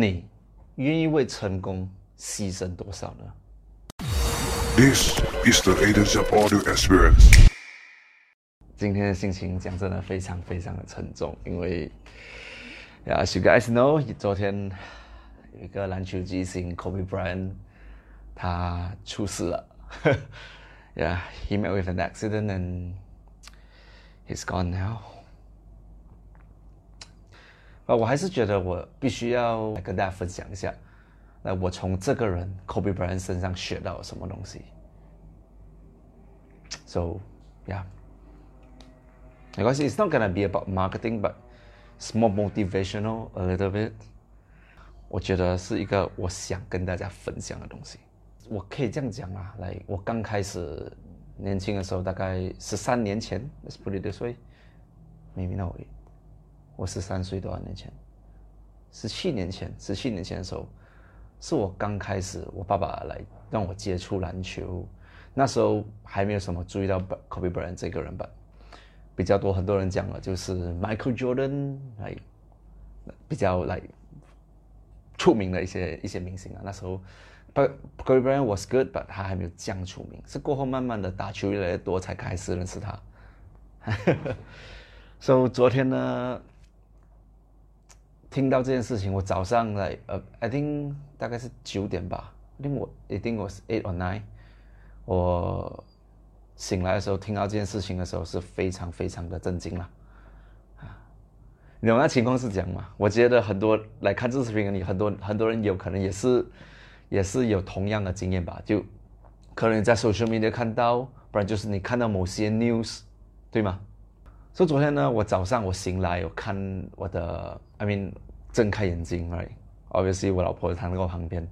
你愿意为成功牺牲多少呢？This is the Agents of Audio Experience. 今天的心情讲真的非常非常的沉重，因为呀，as you guys know，昨天有一个篮球巨星 Kobe Bryant 他出事了，yeah he met with an accident and he's gone now。啊，我还是觉得我必须要来跟大家分享一下，那我从这个人 Kobe Bryant 身上学到了什么东西。So yeah。没关系，It's not gonna be about marketing, but more motivational a little bit。我觉得是一个我想跟大家分享的东西。我可以这样讲啊，来，我刚开始年轻的时候，大概十三年前，Let's put it this way，maybe not。我十三岁多少年前？十七年前，十七年前的时候，是我刚开始，我爸爸来让我接触篮球。那时候还没有什么注意到 Kobe Bryant 这个人吧。比较多，很多人讲了，就是 Michael Jordan 来比较来出名的一些一些明星啊。那时候，But Kobe Bryant was good，but 他还没有这样出名，是过后慢慢的打球越来越多，才开始认识他。So 昨天呢，听到这件事情，我早上来呃，I think 大概是九点吧，因为我一定我是 eight or nine，我。醒来的时候，听到这件事情的时候，是非常非常的震惊了，啊！你懂那情况是这样嘛？我觉得很多来看这视频的你，很多很多人有可能也是，也是有同样的经验吧？就可能你在 social media 看到，不然就是你看到某些 news，对吗？所以昨天呢，我早上我醒来，我看我的，I mean，睁开眼睛，right？Obviously，我老婆躺在我旁边，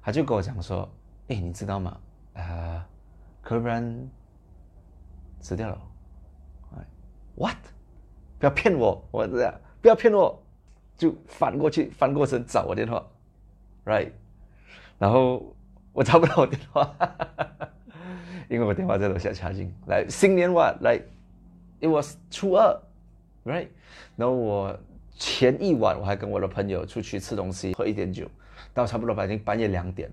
她就跟我讲说：“哎，你知道吗？啊，可不然。”死掉了，，what？不要骗我，我这样，不要骗我，就翻过去，翻过身找我电话，right？然后我找不到我电话，因为我电话在楼下插进。来，新年晚，来，it was 初二，right？然后我前一晚我还跟我的朋友出去吃东西，喝一点酒，到差不多已经半夜两点，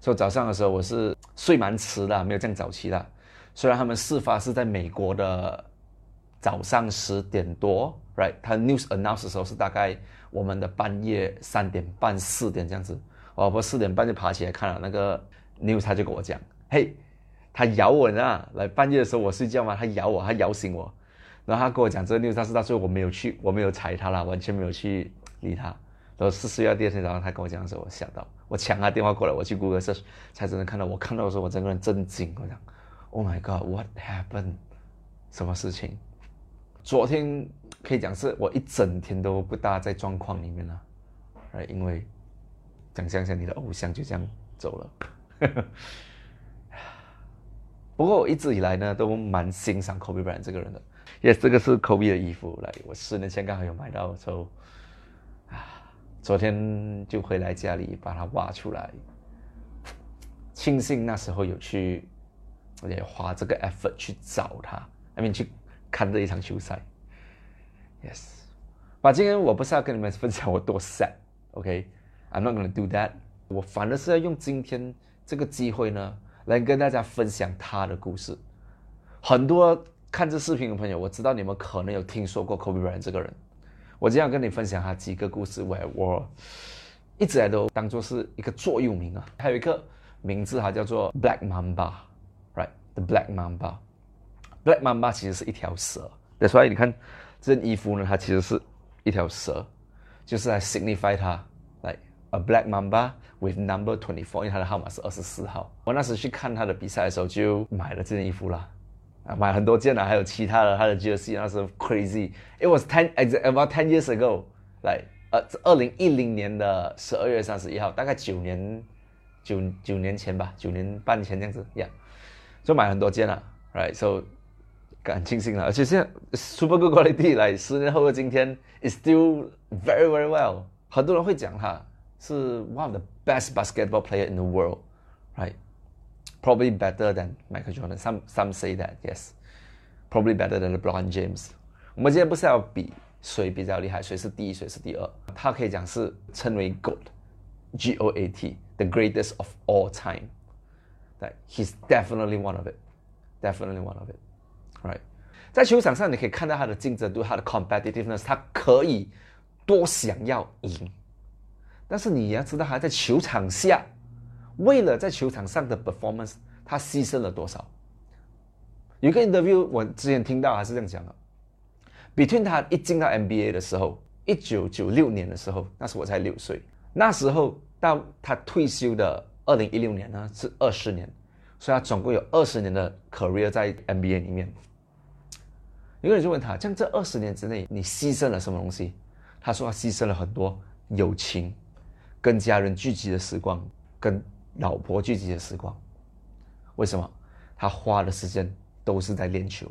所以早上的时候我是睡蛮迟的，没有这样早起的。虽然他们事发是在美国的早上十点多，right？他 news announce 的时候是大概我们的半夜三点半四点这样子。我老婆四点半就爬起来看了那个 news，他就跟我讲：“嘿，他咬我呢！来半夜的时候我睡觉嘛，他咬我，他咬醒我。然后他跟我讲这个 news，但是到最后我没有去，我没有睬他啦，完全没有去理他。然后四十月第二天早上他跟我讲的时候，我吓到，我抢他电话过来，我去 Google search 才真的看到。我看到的时候，我整个人震惊，我讲。Oh my God! What happened? 什么事情？昨天可以讲是我一整天都不大在状况里面了，因为想象一下你的偶像就这样走了。不过我一直以来呢都蛮欣赏 Kobe Bryant 这个人的。Yes，这个是 Kobe 的衣服，来，我十年前刚好有买到，所以啊，昨天就回来家里把它挖出来，庆幸那时候有去。也花这个 effort 去找他，I mean 去看这一场球赛。Yes，把今天我不是要跟你们分享我多 sad，OK？I'm not gonna do that。我反而是要用今天这个机会呢，来跟大家分享他的故事。很多看这视频的朋友，我知道你们可能有听说过 Kobe Bryant 这个人。我今天要跟你分享他几个故事，我我一直来都当做是一个座右铭啊。还有一个名字，它叫做 Black Mamba，right？The。Black Mamba，Black Mamba 其实是一条蛇，所以你看这件衣服呢，它其实是一条蛇，就是来 signify 它，来 a Black Mamba with number twenty four，因为它的号码是二十四号。我那时去看他的比赛的时候，就买了这件衣服啦，买很多件啊，还有其他的他的 jersey，那时候 crazy。It was ten about ten years ago，来呃，二零一零年的十二月三十一号，大概九年九九年前吧，九年半前这样子，Yeah。就买很多件了，right？So，感庆幸了，而且现在 super good quality，来十年后的今天，is still very very well。很多人会讲他是 one of the best basketball player in the world，Right world，right？Probably better than Michael Jordan。Some some say that yes。Probably better than LeBron James。我们今天不是要比谁比较厉害，谁是第一，谁是第二。他可以讲是称为 GOAT。 G O A T，the greatest of all time。That he's definitely one of it, definitely one of it, right？在球场上你可以看到他的竞争度，他的 competitiveness，他可以多想要赢，但是你要知道他在球场下， 为了在球场上的 performance，他牺牲了多少。有个 interview 我之前听到还是这样讲的，between 他一进到 NBA 的时候，一九九六年的时候，那时我才六岁，那时候到他退休的二零一六年呢是二十年，所以他总共有二十年的 career 在 NBA 里面。有个人就问他，像这二十年之内，你牺牲了什么东西？他说他牺牲了很多友情，跟家人聚集的时光，跟老婆聚集的时光。为什么？他花的时间都是在练球，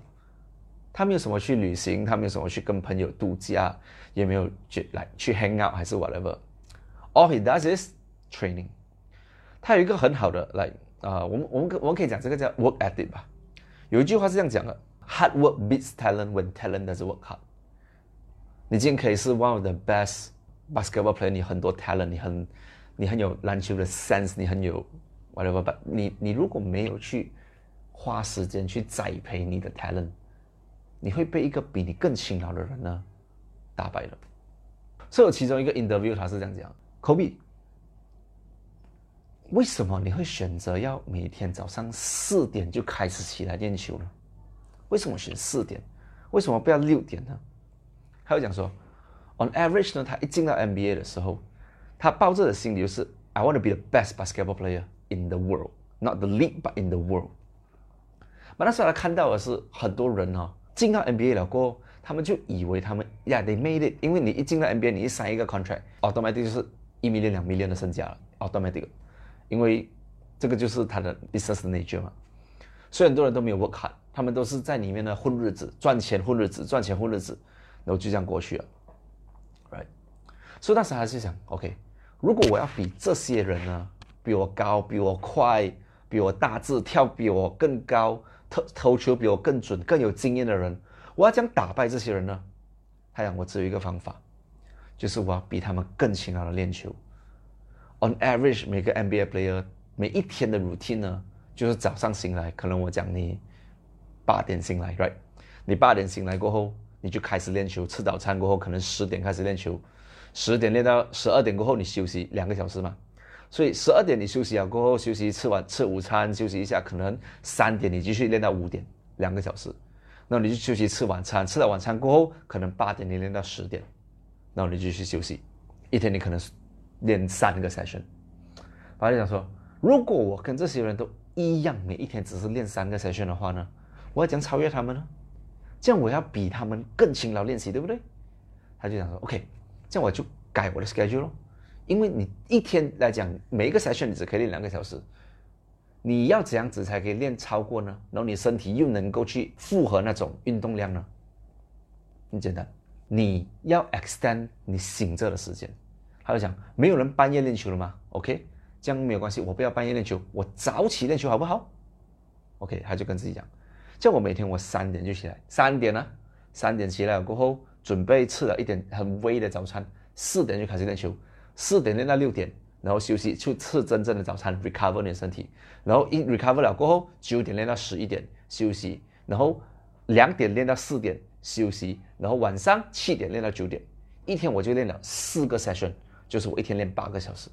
他没有什么去旅行，他没有什么去跟朋友度假，也没有去来去 hang out 还是 whatever。All he does is training。他有一个很好的来啊，我们我们我们可以讲这个叫 work ethic 吧。有一句话是这样讲的。Hard work beats talent when talent does work hard。你今天可以是 one of the best basketball player，你很多 talent，你很你很有篮球的 sense，你很有 whatever，你你如果没有去花时间去栽培你的 talent，你会被一个比你更勤劳的人呢打败了。所以有其中一个 interview 他是这样讲，Kobe，为什么你会选择要每天早上四点就开始起来练球呢？为什么选四点？为什么不要六点呢？他又讲说，on average 呢，他一进到 NBA 的时候，他抱着的心理就是 I want to be the best basketball player in the world, not the league but in the world。那那时候他看到的是很多人哦，进到 NBA 了过后，他们就以为他们，Yeah they made it，因为你一进到 NBA，你一签一个 contract，automatic 就是一 million 两 million 的身价了，automatic，因为这个就是他的 business nature 嘛，所以很多人都没有 work hard。他们都是在里面呢混日子，赚钱混日子，赚钱混日子，然后就这样过去了，right？所以当时还是想，OK，如果我要比这些人呢，比我高，比我快，比我大字，跳比我更高，投投球比我更准，更有经验的人，我要将打败这些人呢？他讲我只有一个方法，就是我要比他们更勤劳的练球。On average，每个 NBA player 每一天的 routine 呢，就是早上醒来，可能我讲你。八点醒来，right？你八点醒来过后，你就开始练球。吃早餐过后，可能十点开始练球，十点练到十二点过后，你休息两个小时嘛。所以十二点你休息了过后，休息吃完吃午餐休息一下，可能三点你继续练到五点，两个小时。那你就休息吃晚餐，吃了晚餐过后，可能八点你练到十点，然后你继续休息。一天你可能练三个 session。我就想说，如果我跟这些人都一样，每一天只是练三个 session 的话呢？我要怎样超越他们呢？这样我要比他们更勤劳练习，对不对？他就想说，OK，这样我就改我的 schedule 咯。因为你一天来讲，每一个 session 你只可以练两个小时，你要怎样子才可以练超过呢？然后你身体又能够去负荷那种运动量呢？很简单，你要 extend 你醒着的时间。他就讲，没有人半夜练球了吗？OK，这样没有关系，我不要半夜练球，我早起练球好不好？OK，他就跟自己讲。叫我每天我三点就起来，三点呢，三点起来过后准备吃了一点很微的早餐，四点就开始练球，四点练到六点，然后休息去吃真正的早餐，recover 你的身体，然后一 recover 了过后九点练到十一点休息，然后两点练到四点休息，然后晚上七点练到九点，一天我就练了四个 session，就是我一天练八个小时，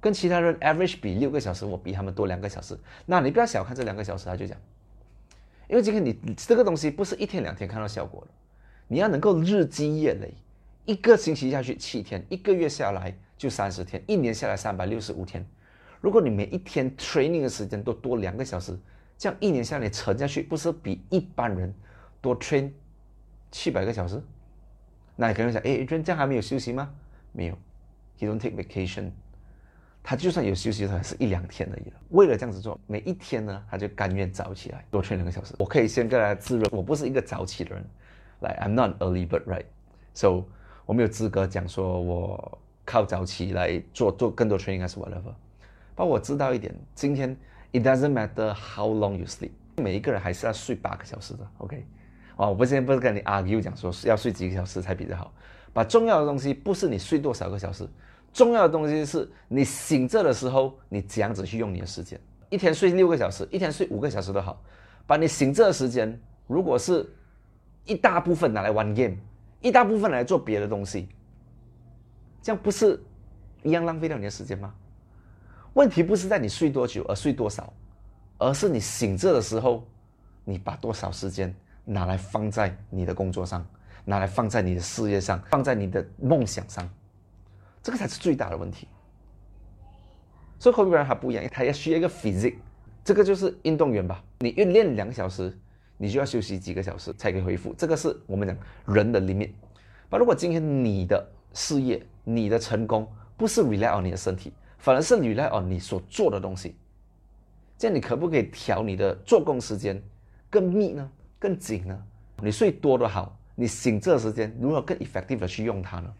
跟其他人 average 比六个小时，我比他们多两个小时，那你不要小看这两个小时，他就讲。因为今天你这个东西不是一天两天看到效果的，你要能够日积月累，一个星期下去七天，一个月下来就三十天，一年下来三百六十五天。如果你每一天 training 的时间都多两个小时，这样一年下来沉下去，不是比一般人多 train 七百个小时？那你可能想，哎，这样还没有休息吗？没有，he don't take vacation。他就算有休息，他是一两天而已了。为了这样子做，每一天呢，他就甘愿早起来多睡两个小时。我可以先跟大家自认，我不是一个早起的人，来，I'm not early bird, right? So 我没有资格讲说我靠早起来做做更多 training 还是 whatever。不过我知道一点，今天 it doesn't matter how long you sleep，每一个人还是要睡八个小时的，OK？啊，我不现在不是跟你 argue 讲说要睡几个小时才比较好，把重要的东西不是你睡多少个小时。重要的东西是你醒着的时候，你怎样子去用你的时间。一天睡六个小时，一天睡五个小时都好，把你醒着的时间，如果是一大部分拿来玩 game，一大部分来做别的东西，这样不是一样浪费掉你的时间吗？问题不是在你睡多久而睡多少，而是你醒着的时候，你把多少时间拿来放在你的工作上，拿来放在你的事业上，放在你的梦想上。这个才是最大的问题。所以 Kobe Bryant 他不一样，他要需要一个 physics，这个就是运动员吧。你运练两个小时，你就要休息几个小时才可以恢复。这个是我们讲人的 limit。那如果今天你的事业、你的成功不是 rely on 你的身体，反而是 rely on 你所做的东西，这样你可不可以调你的做工时间更密呢？更紧呢？你睡多的好，你醒着的时间如何更 effective 的去用它呢？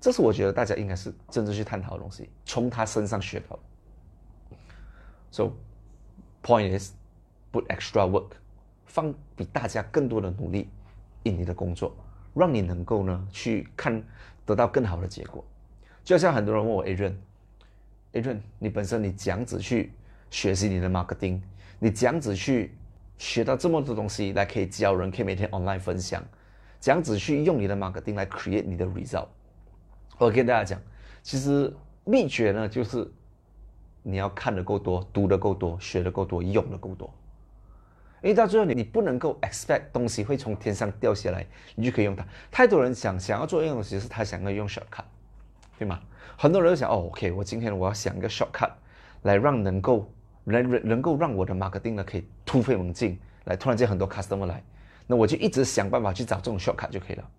这是我觉得大家应该是真正去探讨的东西，从他身上学到。So point is put extra work，放比大家更多的努力你的工作，让你能够呢去看得到更好的结果。就像很多人问我 Adrian，Adrian，你本身你这样子去学习你的 marketing，你这样子去学到这么多东西来可以教人，可以每天 online 分享，这样子去用你的 marketing 来 create 你的 result。我跟大家讲，其实秘诀呢，就是你要看的够多，读的够多，学的够多，用的够多。因为到最后，你你不能够 expect 东西会从天上掉下来，你就可以用它。太多人想想要做一样东西，是他想要用 shortcut，对吗？很多人都想哦，OK，我今天我要想一个 shortcut，来让能够能能够让我的 marketing 呢可以突飞猛进，来突然间很多 customer 来，那我就一直想办法去找这种 shortcut 就可以了。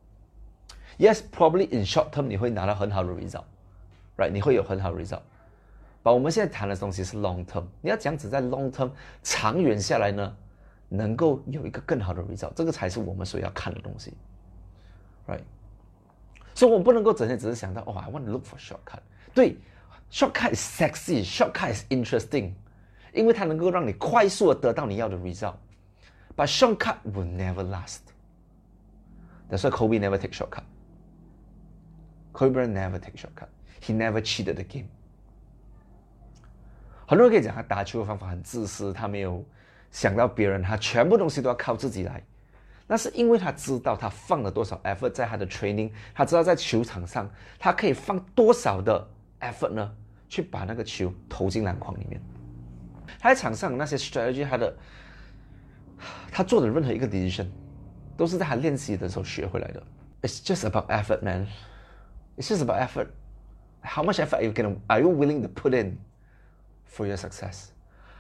Yes, probably in short term 你会拿到很好的 result，right？你会有很好的 result。把我们现在谈的东西是 long term，你要讲只在 long term 长远下来呢，能够有一个更好的 result，这个才是我们所要看的东西，right？所以我不能够整天只是想到，哦，I want to look for shortcut。对，shortcut is sexy，shortcut is interesting，因为它能够让你快速的得到你要的 result。But shortcut will never last。That's why Kobe never take shortcut。Kobe never take shortcut. He never cheated the game. 很多人可以讲他打球的方法很自私，他没有 想到别人，他全部东西都要靠自己来。那是因为他知道他放了多少 effort 在他的 training，他知道在球场上他可以放多少的 effort 呢，去把那个球投进篮筐里面。他在场上那些 strategy，他的他做的任何一个 decision，都是在他练习的时候学回来的。It's just about effort, man. It's just about effort. How much effort are you gonna are you willing to put in for your success?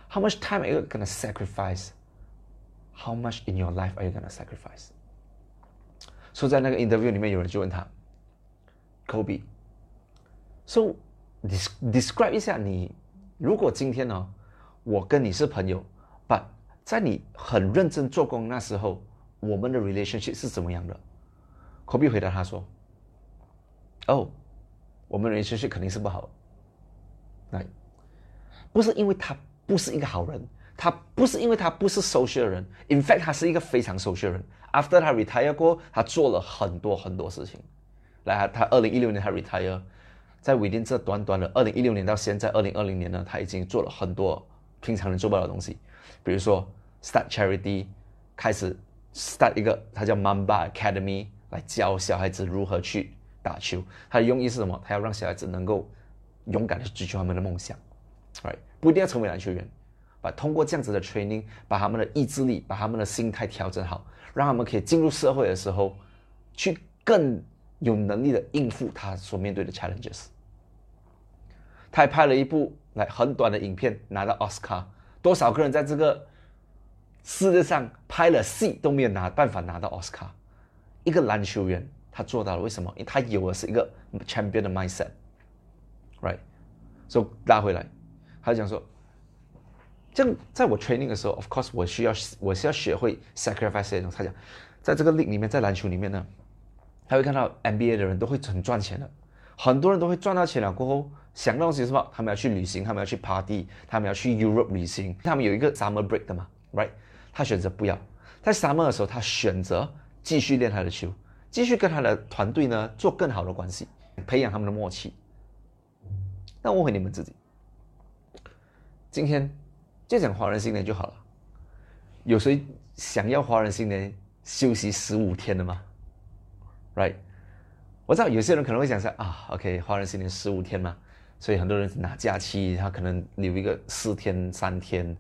How much time are you gonna sacrifice? How much in your life are you gonna sacrifice? 所以在那个 interview 里面，有人就问他，Kobe，so describe 一下你，如果今天呢，我跟你是朋友，but 在你很认真做工那时候，我们的 relationship 是怎么样的？Kobe 回答他说。哦，我们人情绪肯定是不好。那不是因为他 不是一个好人，他不是因为他不是 social 人。In fact，他是一个非常 social 人。After 他 retire 过，他做了很多很多事情。来，他二零一六年他 retire，在 within 这短短的二零一六年到现在二零二零年呢，他已经做了很多平常人做不到的东西。比如说 start charity，开始 start 一个他叫 Mamba Academy 来教小孩子如何去。打球，他的用意是什么？他要让小孩子能够勇敢的去追求他们的梦想，right？不一定要成为篮球员，把通过这样子的 training，把他们的意志力、把他们的心态调整好，让他们可以进入社会的时候，去更有能力的应付他所面对的 challenges。他还拍了一部来很短的影片，拿到奥斯卡。多少个人在这个世界上拍了戏都没有拿办法拿到奥斯卡？一个篮球员。他做到了，为什么？因为他有的是一个 champion 的 mindset，right？所以拉回来，他讲说，这样在我 training 的时候，of course 我需要我是要学会 sacrifice 这种。他讲，在这个 league 里面，在篮球里面呢，他会看到 NBA 的人都会很赚钱的，很多人都会赚到钱了过后，想到东西什么？他们要去旅行，他们要去 party，他们要去 Europe 旅行，他们有一个 summer break 的嘛，right？他选择不要，在 summer 的时候，他选择继续练他的球。继续跟他的团队呢做更好的关系，培养他们的默契，那问回你们自己，今天就讲华人新年就好了。有谁想要华人新年休息十五天的吗？Right？我知道有些人可能会想说啊，OK，华人新年十五天嘛，所以很多人拿假期，他可能留一个四天、三天，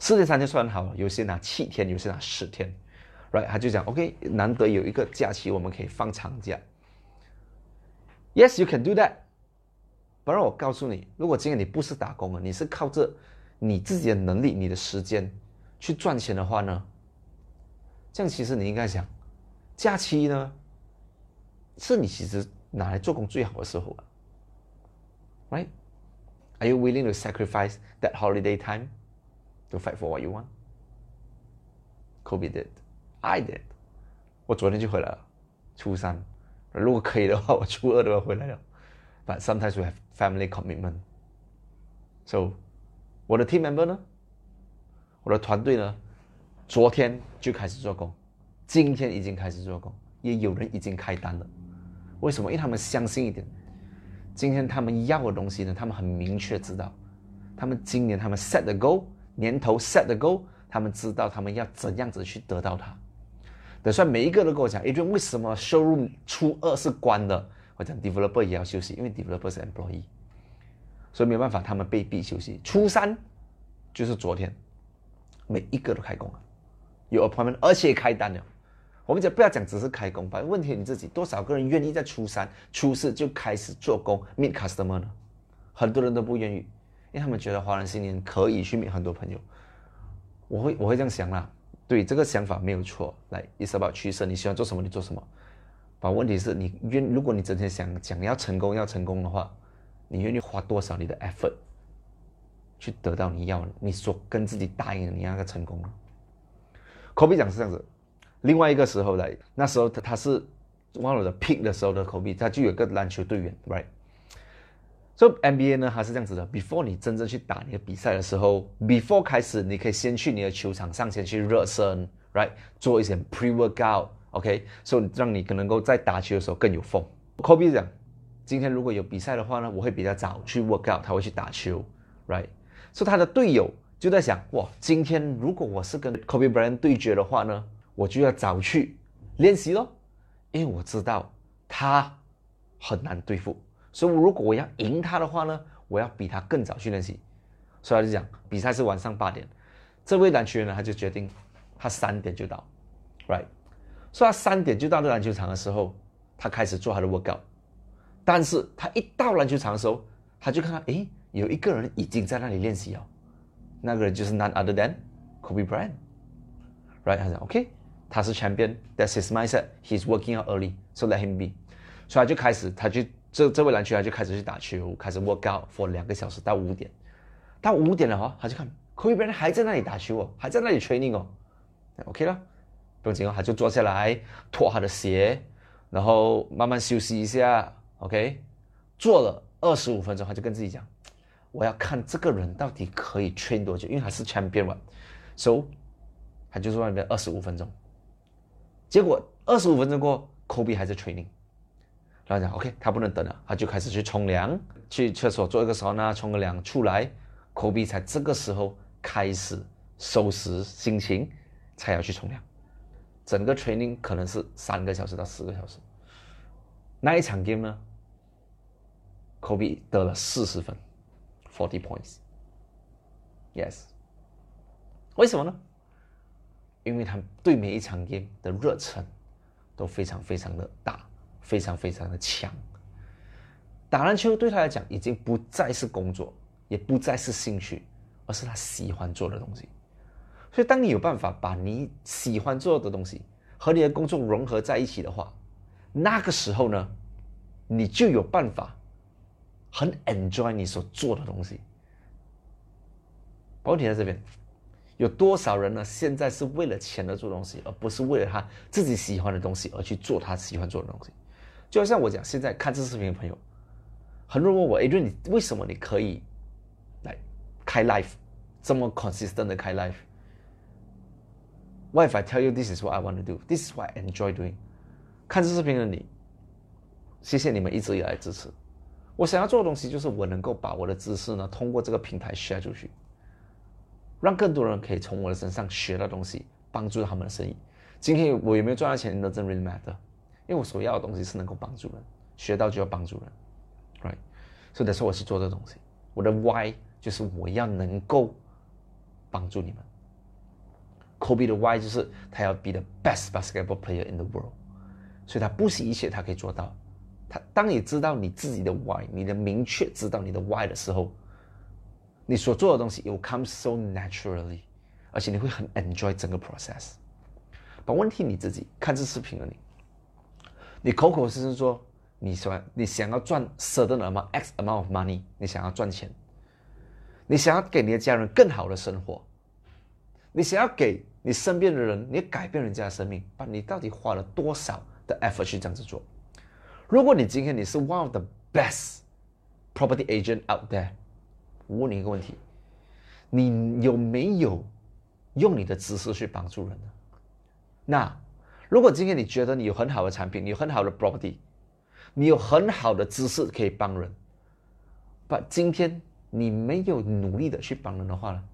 四天三天算好了，有些拿七天，有些拿十天，Right？他就讲 OK，难得有一个假期，我们可以放长假。Yes，you can do that。不然我告诉你，如果今天你不是打工的，你是靠着你自己的能力、你的时间去赚钱的话呢？这样其实你应该想，假期呢，是你其实拿来做工最好的时候啊，Right？Are you willing to sacrifice that holiday time to fight for what you want? Kobe did, I did. 我昨天就回来了，初三。如果可以的话，我初二都要回来了。But sometimes we have family commitment. So，我的 team member 呢？我的团队呢？昨天就开始做工，今天已经开始做工，也有人已经开单了。为什么？因为他们相信一点，今天他们要的东西呢，他们很明确知道。他们今年他们 set 的 goal，年头 set 的 goal，他们知道他们要怎样子去得到它。等算每一个都跟我讲，哎，为什么收入初二是关的？我讲 developer 也要休息，因为 developer 是 employee，所以没办法，他们被逼休息。初三就是昨天，每一个都开工了，有 appointment，而且开单了。我们讲不要讲只是开工吧，问题你自己多少个人愿意在初三、初四就开始做工 meet customer 呢？很多人都不愿意，因为他们觉得华人新年可以去 meet 很多朋友。我会我会这样想啦，对这个想法没有错。来，it's about 取舍，你喜欢做什么你做什么。把问题是你愿，如果你整天想讲要成功要成功的话，你愿意花多少你的 effort 去得到你要你所跟自己答应的你那个成功呢？科比讲是这样子，另外一个时候来，那时候他他是忘了的 pick 的时候的科比，他就有个篮球队员，right？所以 NBA 呢，它是这样子的，before 你真正去打你的比赛的时候，before 开始，你可以先去你的球场上先去热身，right？做一些 pre workout。OK，所以让你可能够在打球的时候更有风。Kobe 讲，今天如果有比赛的话呢，我会比较早去 work out，他会去打球，right？所以他的队友就在想，哇，今天如果我是跟 Kobe Bryant 对决的话呢，我就要早去练习咯，因为我知道他很难对付，所以如果我要赢他的话呢，我要比他更早去练习。所以他就讲，比赛是晚上八点，这位篮球员呢，他就决定他三点就到，right？所以他三点就到这篮球场的时候，他开始做他的 workout。但是他一到篮球场的时候，他就看到，诶，有一个人已经在那里练习哦。那个人就是 none other than Kobe Bryant。Right？他讲，OK，他是 champion，that's his mindset，he's working out early，so let him be。所以他就开始，他就这这位篮球员就开始去打球，开始 workout for 两个小时到五点。到五点了哈，他就看 Kobe Bryant 还在那里打球哦，还在那里 training 哦。OK 了。不用紧哦，他就坐下来脱他的鞋，然后慢慢休息一下。OK，做了二十五分钟，他就跟自己讲：“我要看这个人到底可以 train 多久，因为他是 champion 嘛。” So，他就坐那边二十五分钟。结果二十五分钟过，Kobe 还在 training。然后讲 OK，他不能等了，他就开始去冲凉，去厕所做一个时候呢，冲个凉出来。Kobe 才这个时候开始收拾心情，才要去冲凉。整个 training 可能是三个小时到四个小时。那一场 game 呢，Kobe 得了四十分，forty points。Yes，为什么呢？因为他对每一场 game 的热忱都非常非常的大，非常非常的强。打篮球对他来讲已经不再是工作，也不再是兴趣，而是他喜欢做的东西。所以，当你有办法把你喜欢做的东西和你的工作融合在一起的话，那个时候呢，你就有办法很 enjoy 你所做的东西。问题在这边，有多少人呢？现在是为了钱而做东西，而不是为了他自己喜欢的东西而去做他喜欢做的东西。就像我讲，现在看这视频的朋友，很多人问我：“哎，你为什么你可以来开 life 这么 consistent 的开 life？”Why if I tell you this is what I want to do? This is what I enjoy doing. 看这视频的你，谢谢你们一直以来支持。我想要做的东西就是我能够把我的知识呢，通过这个平台 share 出去，让更多人可以从我的身上学到东西，帮助他们的生意。今天我有没有赚到钱，doesn't really matter，因为我所要的东西是能够帮助人，学到就要帮助人，right？所以那时候我去做这东西，我的 why 就是我要能够帮助你们。Kobe 的 why 就是他要 be the best basketball player in the world，所以他不惜一切，他可以做到。他当你知道你自己的 why，你的明确知道你的 why 的时候，你所做的东西 it will come so naturally，而且你会很 enjoy 整个 process。把问题你自己看这视频的你，你口口声声说你说你想要赚 certain amount x amount of money，你想要赚钱，你想要给你的家人更好的生活，你想要给你身边的人，你改变人家的生命，把你到底花了多少的 effort 去这样子做？如果你今天你是 one of the best property agent out there，我问你一个问题：你有没有用你的知识去帮助人呢？那如果今天你觉得你有很好的产品，你有很好的 property，你有很好的知识可以帮人，把今天你没有努力的去帮人的话呢？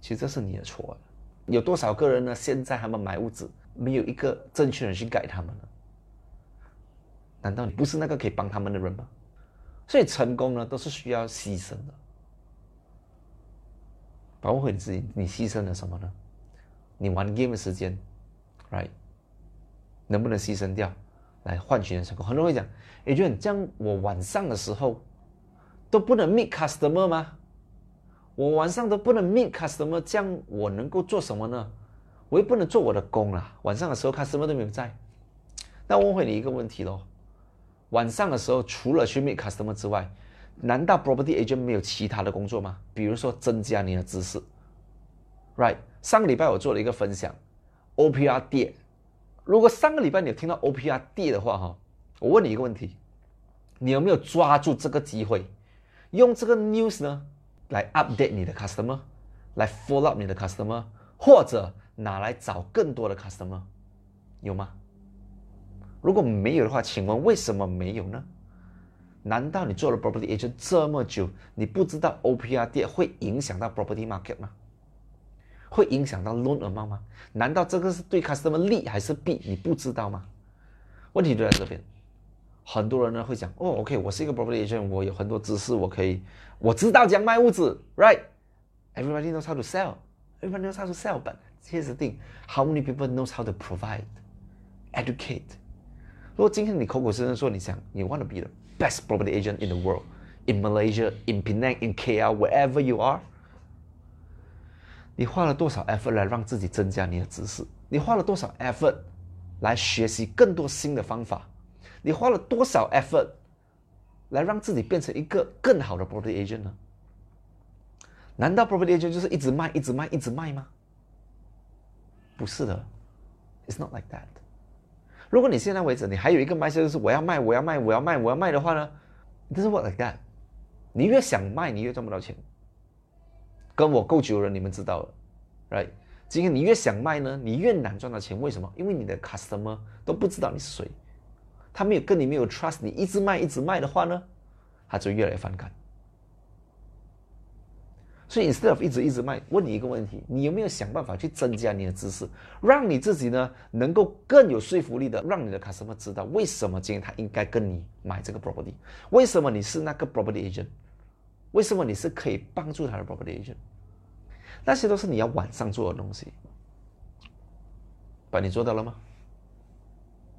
其实这是你的错。有多少个人呢？现在他们买屋子，没有一个正确人去改他们呢？难道你不是那个可以帮他们的人吗？所以成功呢，都是需要牺牲的。包括你自己，你牺牲了什么呢？你玩 game 的时间，right？能不能牺牲掉来换取成功？很多人会讲，也就这样，我晚上的时候都不能 meet customer 吗？我晚上都不能 meet customer，这样我能够做什么呢？我又不能做我的工啦。晚上的时候 customer 都没有在，那我问回你一个问题喽。晚上的时候，除了去 meet customer 之外，难道 property agent 没有其他的工作吗？比如说增加你的知识，right？上个礼拜我做了一个分享，OPR 跌。如果上个礼拜你有听到 OPR 跌的话，哈，我问你一个问题，你有没有抓住这个机会，用这个 news 呢来 update 你的 customer，来 follow up 你的 customer，或者拿来找更多的 customer，有吗？如果没有的话，请问为什么没有呢？难道你做了 property agent 这么久，你不知道 OPR 跌会影响到 property market 吗？会影响到 loan amount 吗？难道这个是对 customer 利还是弊？你不知道吗？问题就在这边。很多人呢会讲，哦，OK，我是一个 property agent，我有很多知识，我可以，我知道怎样卖屋子，right？Everybody knows how to sell，everybody knows how to sell，but here's the thing，how many people knows how to provide，educate？如果今天你口口声声说你想你 want to be the best property agent in the world in Malaysia in Penang in KL wherever you are，你花了多少 effort 来让自己增加你的知识？你花了多少 effort 来学习更多新的方法？你花了多少 effort 来让自己变成一个更好的 property agent 呢？难道 property agent 就是一直卖、一直卖、一直卖吗？不是的，It's not like that。如果你现在为止你还有一个卖就是我要卖我要卖我要卖我要卖的话呢，这是 what like that。你越想卖你越赚不到钱。跟我够久了你们知道了，right？今天你越想卖呢，你越难赚到钱。为什么？因为你的 customer 都不知道你是谁，他没有跟你没有 trust，你一直卖一直卖的话呢，他就越来越反感。所以，instead of 一直一直卖，问你一个问题：你有没有想办法去增加你的知识，让你自己呢能够更有说服力的，让你的 customer 知道为什么今天他应该跟你买这个 property？为什么你是那个 property agent？为什么你是可以帮助他的 property agent？那些都是你要晚上做的东西。把你做到了吗？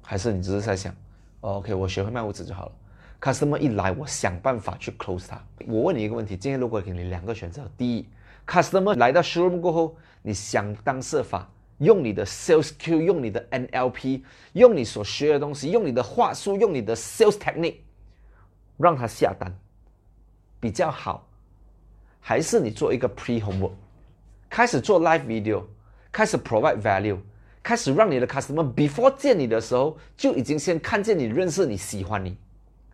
还是你只是在想，OK，我学会卖屋子就好了？customer 一来，我想办法去 close 他。我问你一个问题：今天如果给你两个选择，第一，customer 来到 showroom 过后，你想方设法用你的 sales Q，用你的 NLP，用你所学的东西，用你的话术，用你的 sales technique，让他下单比较好，还是你做一个 pre homework，开始做 live video，开始 provide value，开始让你的 customer before 见你的时候就已经先看见你、认识你、喜欢你。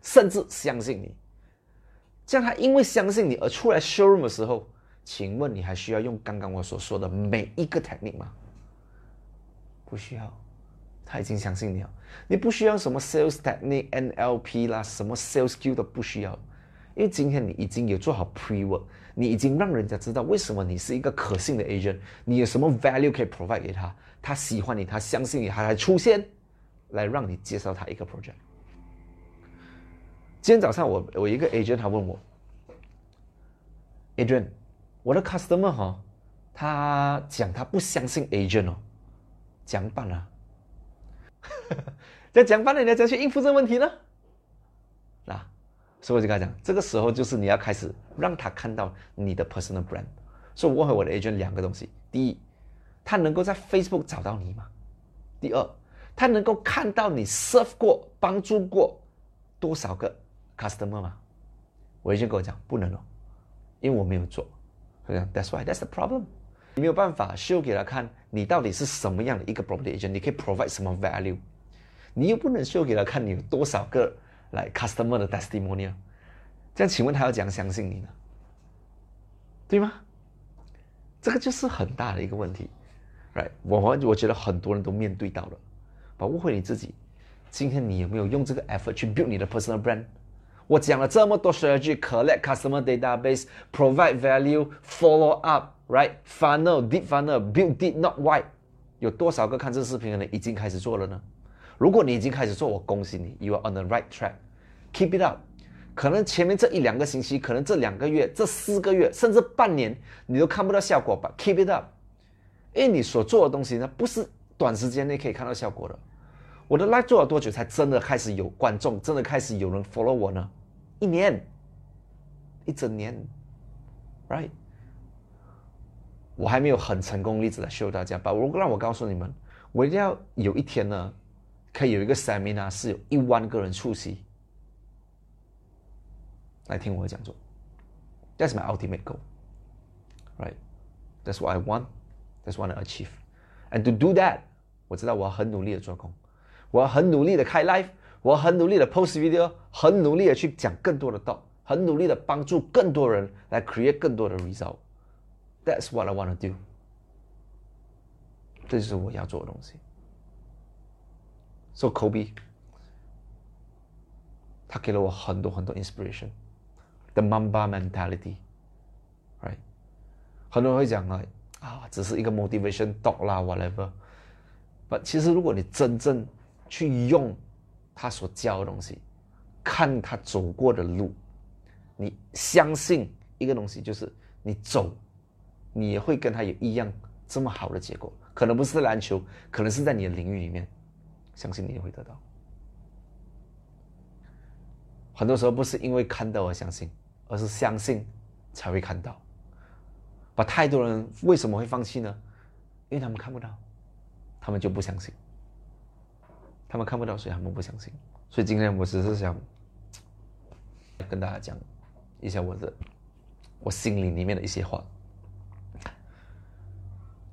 甚至相信你，这样他因为相信你而出来 showroom 的时候，请问你还需要用刚刚我所说的每一个 technique 吗？不需要，他已经相信你了。你不需要什么 sales technique、NLP 啦，什么 sales skill 都不需要。因为今天你已经有做好 pre work，你已经让人家知道为什么你是一个可信的 agent，你有什么 value 可以 provide 给他，他喜欢你，他相信你，他才出现来让你介绍他一个 project。今天早上我我一个 agent 他问我，agent，我的 customer 哈，他讲他不相信 agent 哦，讲办啊，在讲办了，你要怎样去应付这个问题呢？那。所以我就跟他讲，这个时候就是你要开始让他看到你的 personal brand。所以我问回我的 agent 两个东西：第一，他能够在 Facebook 找到你吗？第二，他能够看到你 serve 过、帮助过多少个 customer 吗？我已经跟我讲不能了，因为我没有做。他讲 That's why that's the problem。你没有办法 show 给他看你到底是什么样的一个 property agent，你可以 provide 什么 value，你又不能 show 给他看你有多少个。来 customer 的 testimonial，这样请问他要怎样相信你呢？对吗？这个就是很大的一个问题，right？我我我觉得很多人都面对到了，把误会你自己。今天你有没有用这个 effort 去 build 你的 personal brand？我讲了这么多 strategy，collect customer database，provide value，follow up，right？Funnel，deep funnel，build deep not wide。有多少个看这视频的人已经开始做了呢？如果你已经开始做，我恭喜你，You are on the right track. Keep it up. 可能前面这一两个星期，可能这两个月、这四个月，甚至半年，你都看不到效果吧？Keep it up. 因为你所做的东西呢，不是短时间内可以看到效果的。我的 live 做了多久才真的开始有观众，真的开始有人 follow 我呢？一年，一整年，right？我还没有很成功例子来 show 大家吧。如果让我告诉你们，我一定要有一天呢。可以有一个 seminar 是有一万个人出席来听我的讲座。That's my ultimate goal, right? That's what I want. That's what I achieve. And to do that，我知道我要很努力的做工，我很努力的开 live，我很努力的 post video，很努力的去讲更多的道，很努力的帮助更多人来 create 更多的 result。That's what I want to do。这就是我要做的东西。So Kobe，他给了我很多很多 inspiration，the Mamba mentality，right？很多人会讲啊，啊，只是一个 motivation talk 啦，whatever。But 其实如果你真正去用他所教的东西，看他走过的路，你相信一个东西，就是你走，你也会跟他有一样这么好的结果。可能不是篮球，可能是在你的领域里面。相信你也会得到。很多时候不是因为看到而相信，而是相信才会看到。把太多人为什么会放弃呢？因为他们看不到，他们就不相信。他们看不到，所以他们不相信。所以今天我只是想跟大家讲一下我的我心里里面的一些话，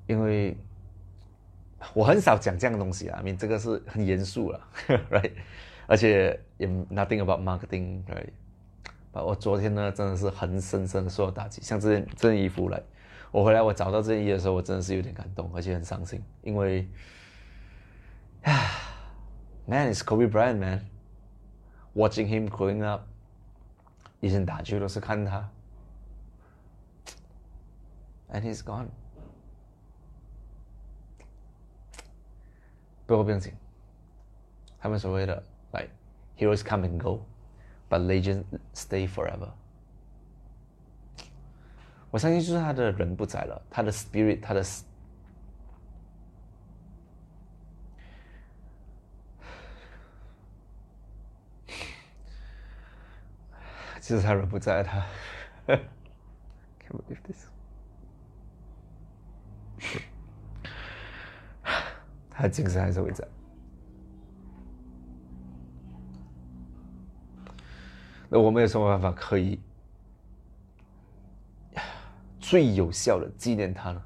因为。我很少讲这样的东西啊，I mean 这个是很严肃了，right？而且也 nothing about marketing，right？我昨天呢真的是很深深的受到打击，像这件这件衣服来，我回来我找到这件衣服的时候，我真的是有点感动，而且很伤心，因为啊 ，man is Kobe Bryant man，watching him growing up，以前打球都是看他，and he's gone。不过不用紧，他们所谓的 like heroes come and go，but legends stay forever。我相信就是他的人不在了，他的 spirit，他的， 其实他人不在，他，can't believe this。他精神还是会在，那我们有什么办法可以 最有效的纪念他呢？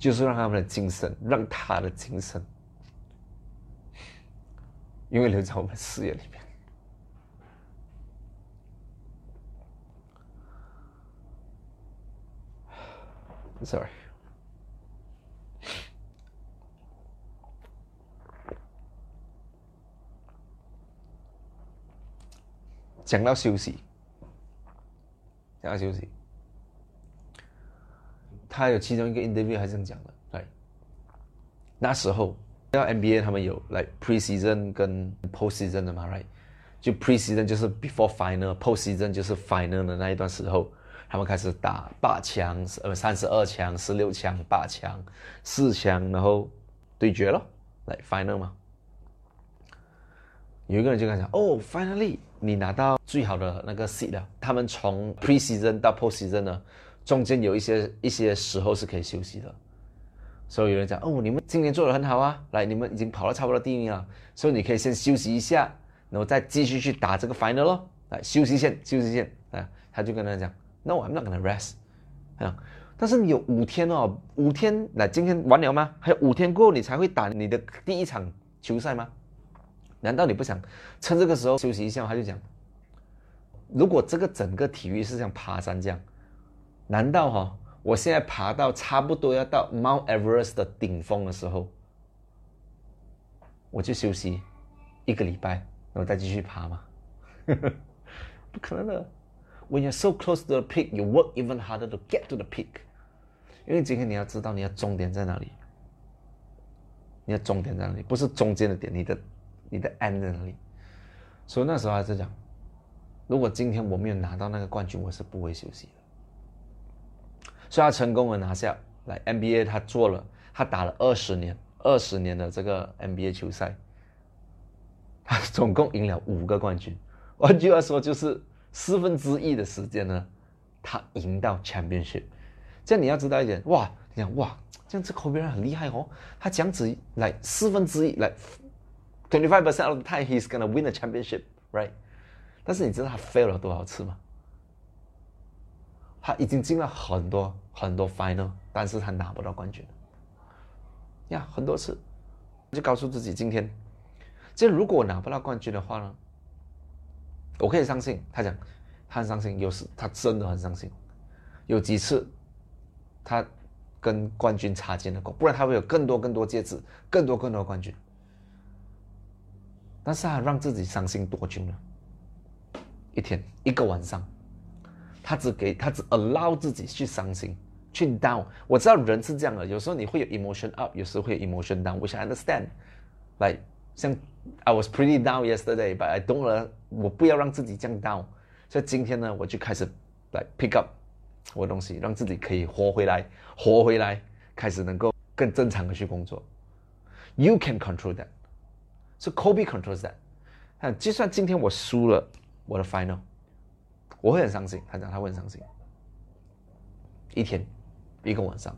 就是让他们的精神，让他的精神，永远留在我们视野里面。Sorry。讲到休息，讲到休息，他有其中一个 interview 还是这样讲的，对，那时候要 NBA 他们有来 preseason 跟 postseason 的嘛，right？就 preseason 就是 before final，postseason 就是 final 的那一段时候，他们开始打八强、呃三十二强、十六强、八强、四强，然后对决了，来 final 嘛。有一个人就跟他讲：“哦，finally，你拿到最好的那个 seat 了。他们从 preseason 到 postseason 呢，中间有一些一些时候是可以休息的。所以有人讲：哦，你们今年做的很好啊，来，你们已经跑了差不多第一名了，所以你可以先休息一下，然后再继续去打这个 final 咯。来，休息一下，休息一下。啊，他就跟他讲：No，I'm not gonna rest。啊，但是你有五天哦，五天，那，今天完了吗？还有五天过后你才会打你的第一场球赛吗？”难道你不想趁这个时候休息一下吗？他就讲，如果这个整个体育是像爬山这样，难道哈，我现在爬到差不多要到 Mount Everest 的顶峰的时候，我就休息一个礼拜，然后再继续爬吗？不可能的。When you're so close to the peak, you work even harder to get to the peak。因为今天你要知道你的终点在哪里，你的终点在哪里，不是中间的点，你的。你的 end 在哪里？所以那时候还是讲，如果今天我没有拿到那个冠军，我是不会休息的。所以他成功的拿下来 NBA，他做了，他打了二十年，二十年的这个 NBA 球赛，他总共赢了五个冠军。换句话说，就是四分之一的时间呢，他赢到 championship。这样你要知道一点，哇，你看哇，这样子 Kobe 很厉害哦，他这样子来四分之一来。Twenty-five percent of the time he's gonna win the championship, right? 但是你知道他 fail 了多少次吗？他已经进了很多很多 final，但是他拿不到冠军。呀，很多次，就告诉自己，今天，这如果拿不到冠军的话呢，我可以相信。他讲，他很伤心，有时他真的很伤心。有几次，他跟冠军擦肩而过，不然他会有更多更多戒指，更多更多冠军。但是他让自己伤心多久呢？一天一个晚上，他只给他只 allow 自己去伤心，去 down。我知道人是这样的，有时候你会有 emotion up，有时候会有 emotion down。我想 understand，来像 I was pretty down yesterday，but I don't 我不要让自己降 down。所以今天呢，我就开始来 pick up 我的东西，让自己可以活回来，活回来，开始能够更正常的去工作。You can control that。是 Kobe controls that。看，就算今天我输了我的 final，我会很伤心。他讲他会很伤心。一天，一个晚上，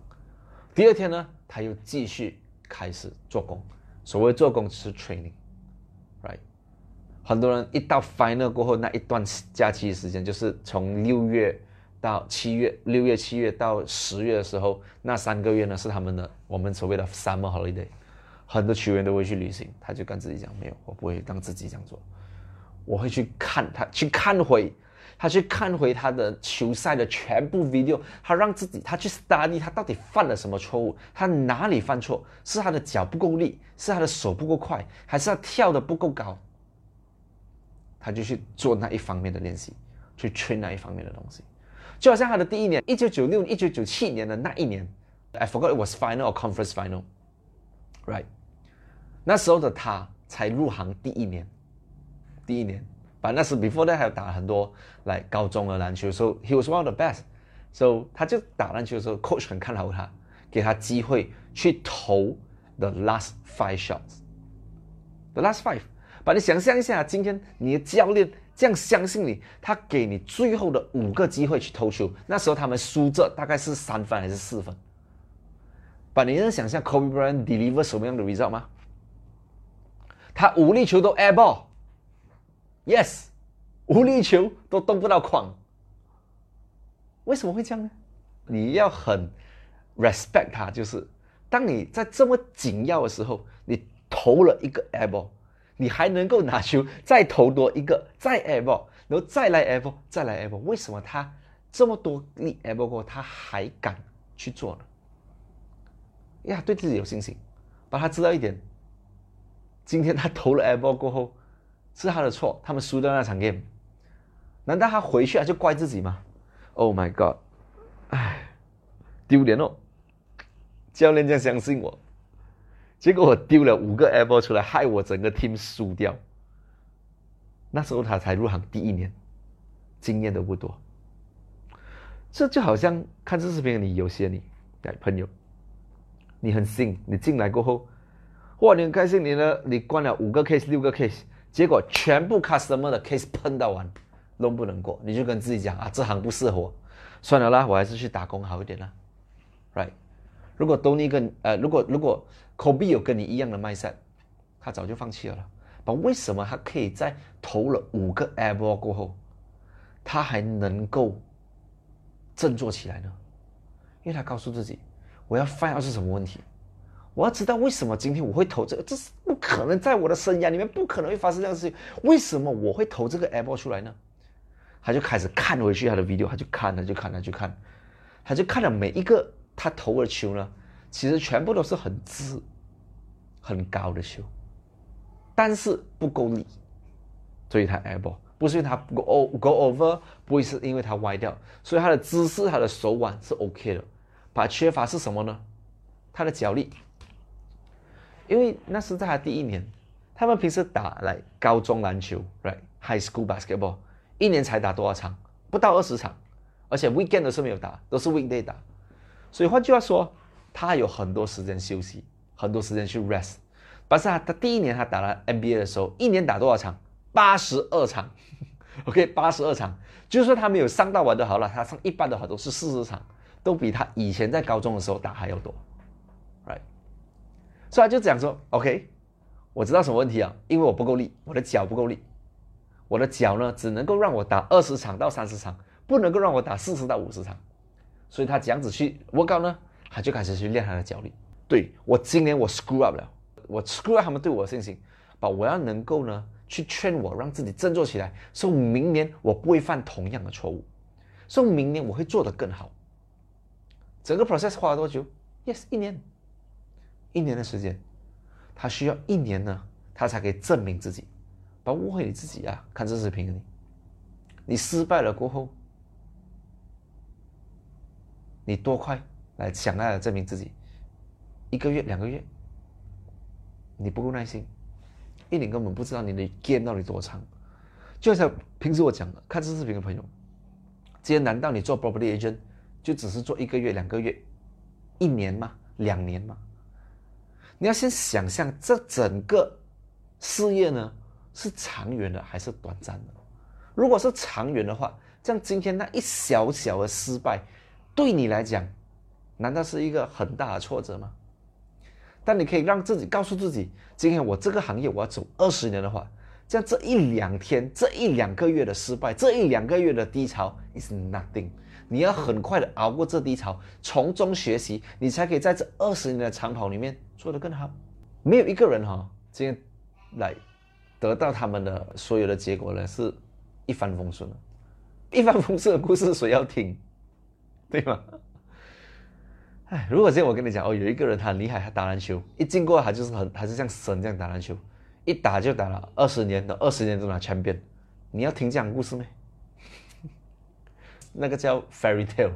第二天呢，他又继续开始做工。所谓做工是 training 很多人一到 final 过后那一段假期时间，就是从六月到七月，六月、七月到十月的时候，那三个月呢是他们的我们所谓的 summer holiday。很多球员都会去旅行，他就跟自己讲：“没有，我不会让自己这样做。我会去看他，去看回他，去看回他的球赛的全部 video。他让自己，他去 study 他到底犯了什么错误，他哪里犯错？是他的脚不够力，是他的手不够快，还是他跳的不够高？他就去做那一方面的练习，去 train 那一方面的东西。就好像他的第一年，一九九六、一九九七年的那一年，I forgot it was final or conference final，right？那时候的他才入行第一年，第一年，反正那时 before that 还有打很多来高中的篮球，时候 he was one of the best，so 他就打篮球的时候，coach 很看好他，给他机会去投 the last five shots，the last five，把你想象一下，今天你的教练这样相信你，他给你最后的五个机会去投球，那时候他们输这大概是三分还是四分，把你能想象 Kobe Bryant deliver 什么样的 result 吗？他五粒球都 air ball，yes，五粒球都动不到框，为什么会这样呢？你要很 respect 他，就是当你在这么紧要的时候，你投了一个 air ball，你还能够拿球再投多一个，再 f，然后再来 f，再来 f，为什么他这么多粒 air ball 过，他还敢去做呢？呀，对自己有信心，把他知道一点。今天他投了 f 过后，是他的错。他们输掉那场 game，难道他回去啊就怪自己吗？Oh my god！唉，丢脸哦！教练这样相信我，结果我丢了五个 Apple 出来，害我整个 team 输掉。那时候他才入行第一年，经验都不多。这就好像看这视频的，你有些你朋友，你很信，你进来过后，哇，你很开心，你呢，你关了五个 case 六个 case，结果全部 customer 的 case 碰到完，都不能过，你就跟自己讲啊，这行不适合我，算了啦，我还是去打工好一点啦，right？如果 Tony 跟呃，如果如果 Kobe 有跟你一样的 mindset，他早就放弃了了。但为什么他可以在投了五个 air ball 过后，他还能够？振作起来呢？因为他告诉自己，我要 find out 是什么问题，我要知道为什么今天我会投这个，这是不可能在我的生涯里面不可能会发生这样的事情。为什么我会投这个 a i r ball 出来呢？他就开始看回去他的 video，他就看，他就看，他就看，他就看了每一个他投的球呢，其实全部都是很直、很高的球，但是不够力，所以他 a i r ball。不是因为它 go go over，不会是因为它歪掉，所以它的姿势、它的手腕是 OK 的。把缺乏是什么呢？他的脚力。因为那是在他第一年，他们平时打来高中篮球，right，high school basketball，一年才打多少场？不到二十场，而且 weekend 都是没有打，都是 weekday 打。所以换句话说，他有很多时间休息，很多时间去 rest。但是他他第一年他打了 NBA 的时候，一年打多少场？八十二场，OK，八十二场，就是说他没有上到完的好了，他上一半的话都是四十场，都比他以前在高中的时候打还要多，Right？所以他就讲说，OK，我知道什么问题啊？因为我不够力，我的脚不够力，我的脚呢只能够让我打二十场到三十场，不能够让我打四十到五十场，所以他这样子去 work out 呢，他就开始去练他的脚力。对我今年我 screw up 了，我 screw up 他们对我的信心，把我要能够呢。去劝我，让自己振作起来，说明年我不会犯同样的错误，说明年我会做得更好。整个 process 花了多久？Yes，一年，一年的时间，他需要一年呢，他才可以证明自己。不要误会你自己啊！看这视频，你，你失败了过后，你多快来想来证明自己？一个月、两个月，你不够耐心。一点根本不知道你的 game 到底多长，就像平时我讲的，看这视频的朋友，今天难道你做 property agent 就只是做一个月、两个月、一年吗？两年吗？你要先想象这整个事业呢是长远的还是短暂的？如果是长远的话，像今天那一小小的失败，对你来讲，难道是一个很大的挫折吗？但你可以让自己告诉自己，今天我这个行业我要走二十年的话，这样这一两天、这一两个月的失败、这一两个月的低潮 is nothing。你要很快的熬过这低潮，从中学习，你才可以在这二十年的长跑里面做得更好。没有一个人哈，今天来得到他们的所有的结果呢，是一帆风顺的。一帆风顺的故事谁要听？对吗？哎，如果今天我跟你讲哦，有一个人他很厉害，他打篮球一进过他就是很，还是像神这样打篮球，一打就打了二十年的，二十年都拿 champion，，你要听这样故事没？那个叫 fairy tale，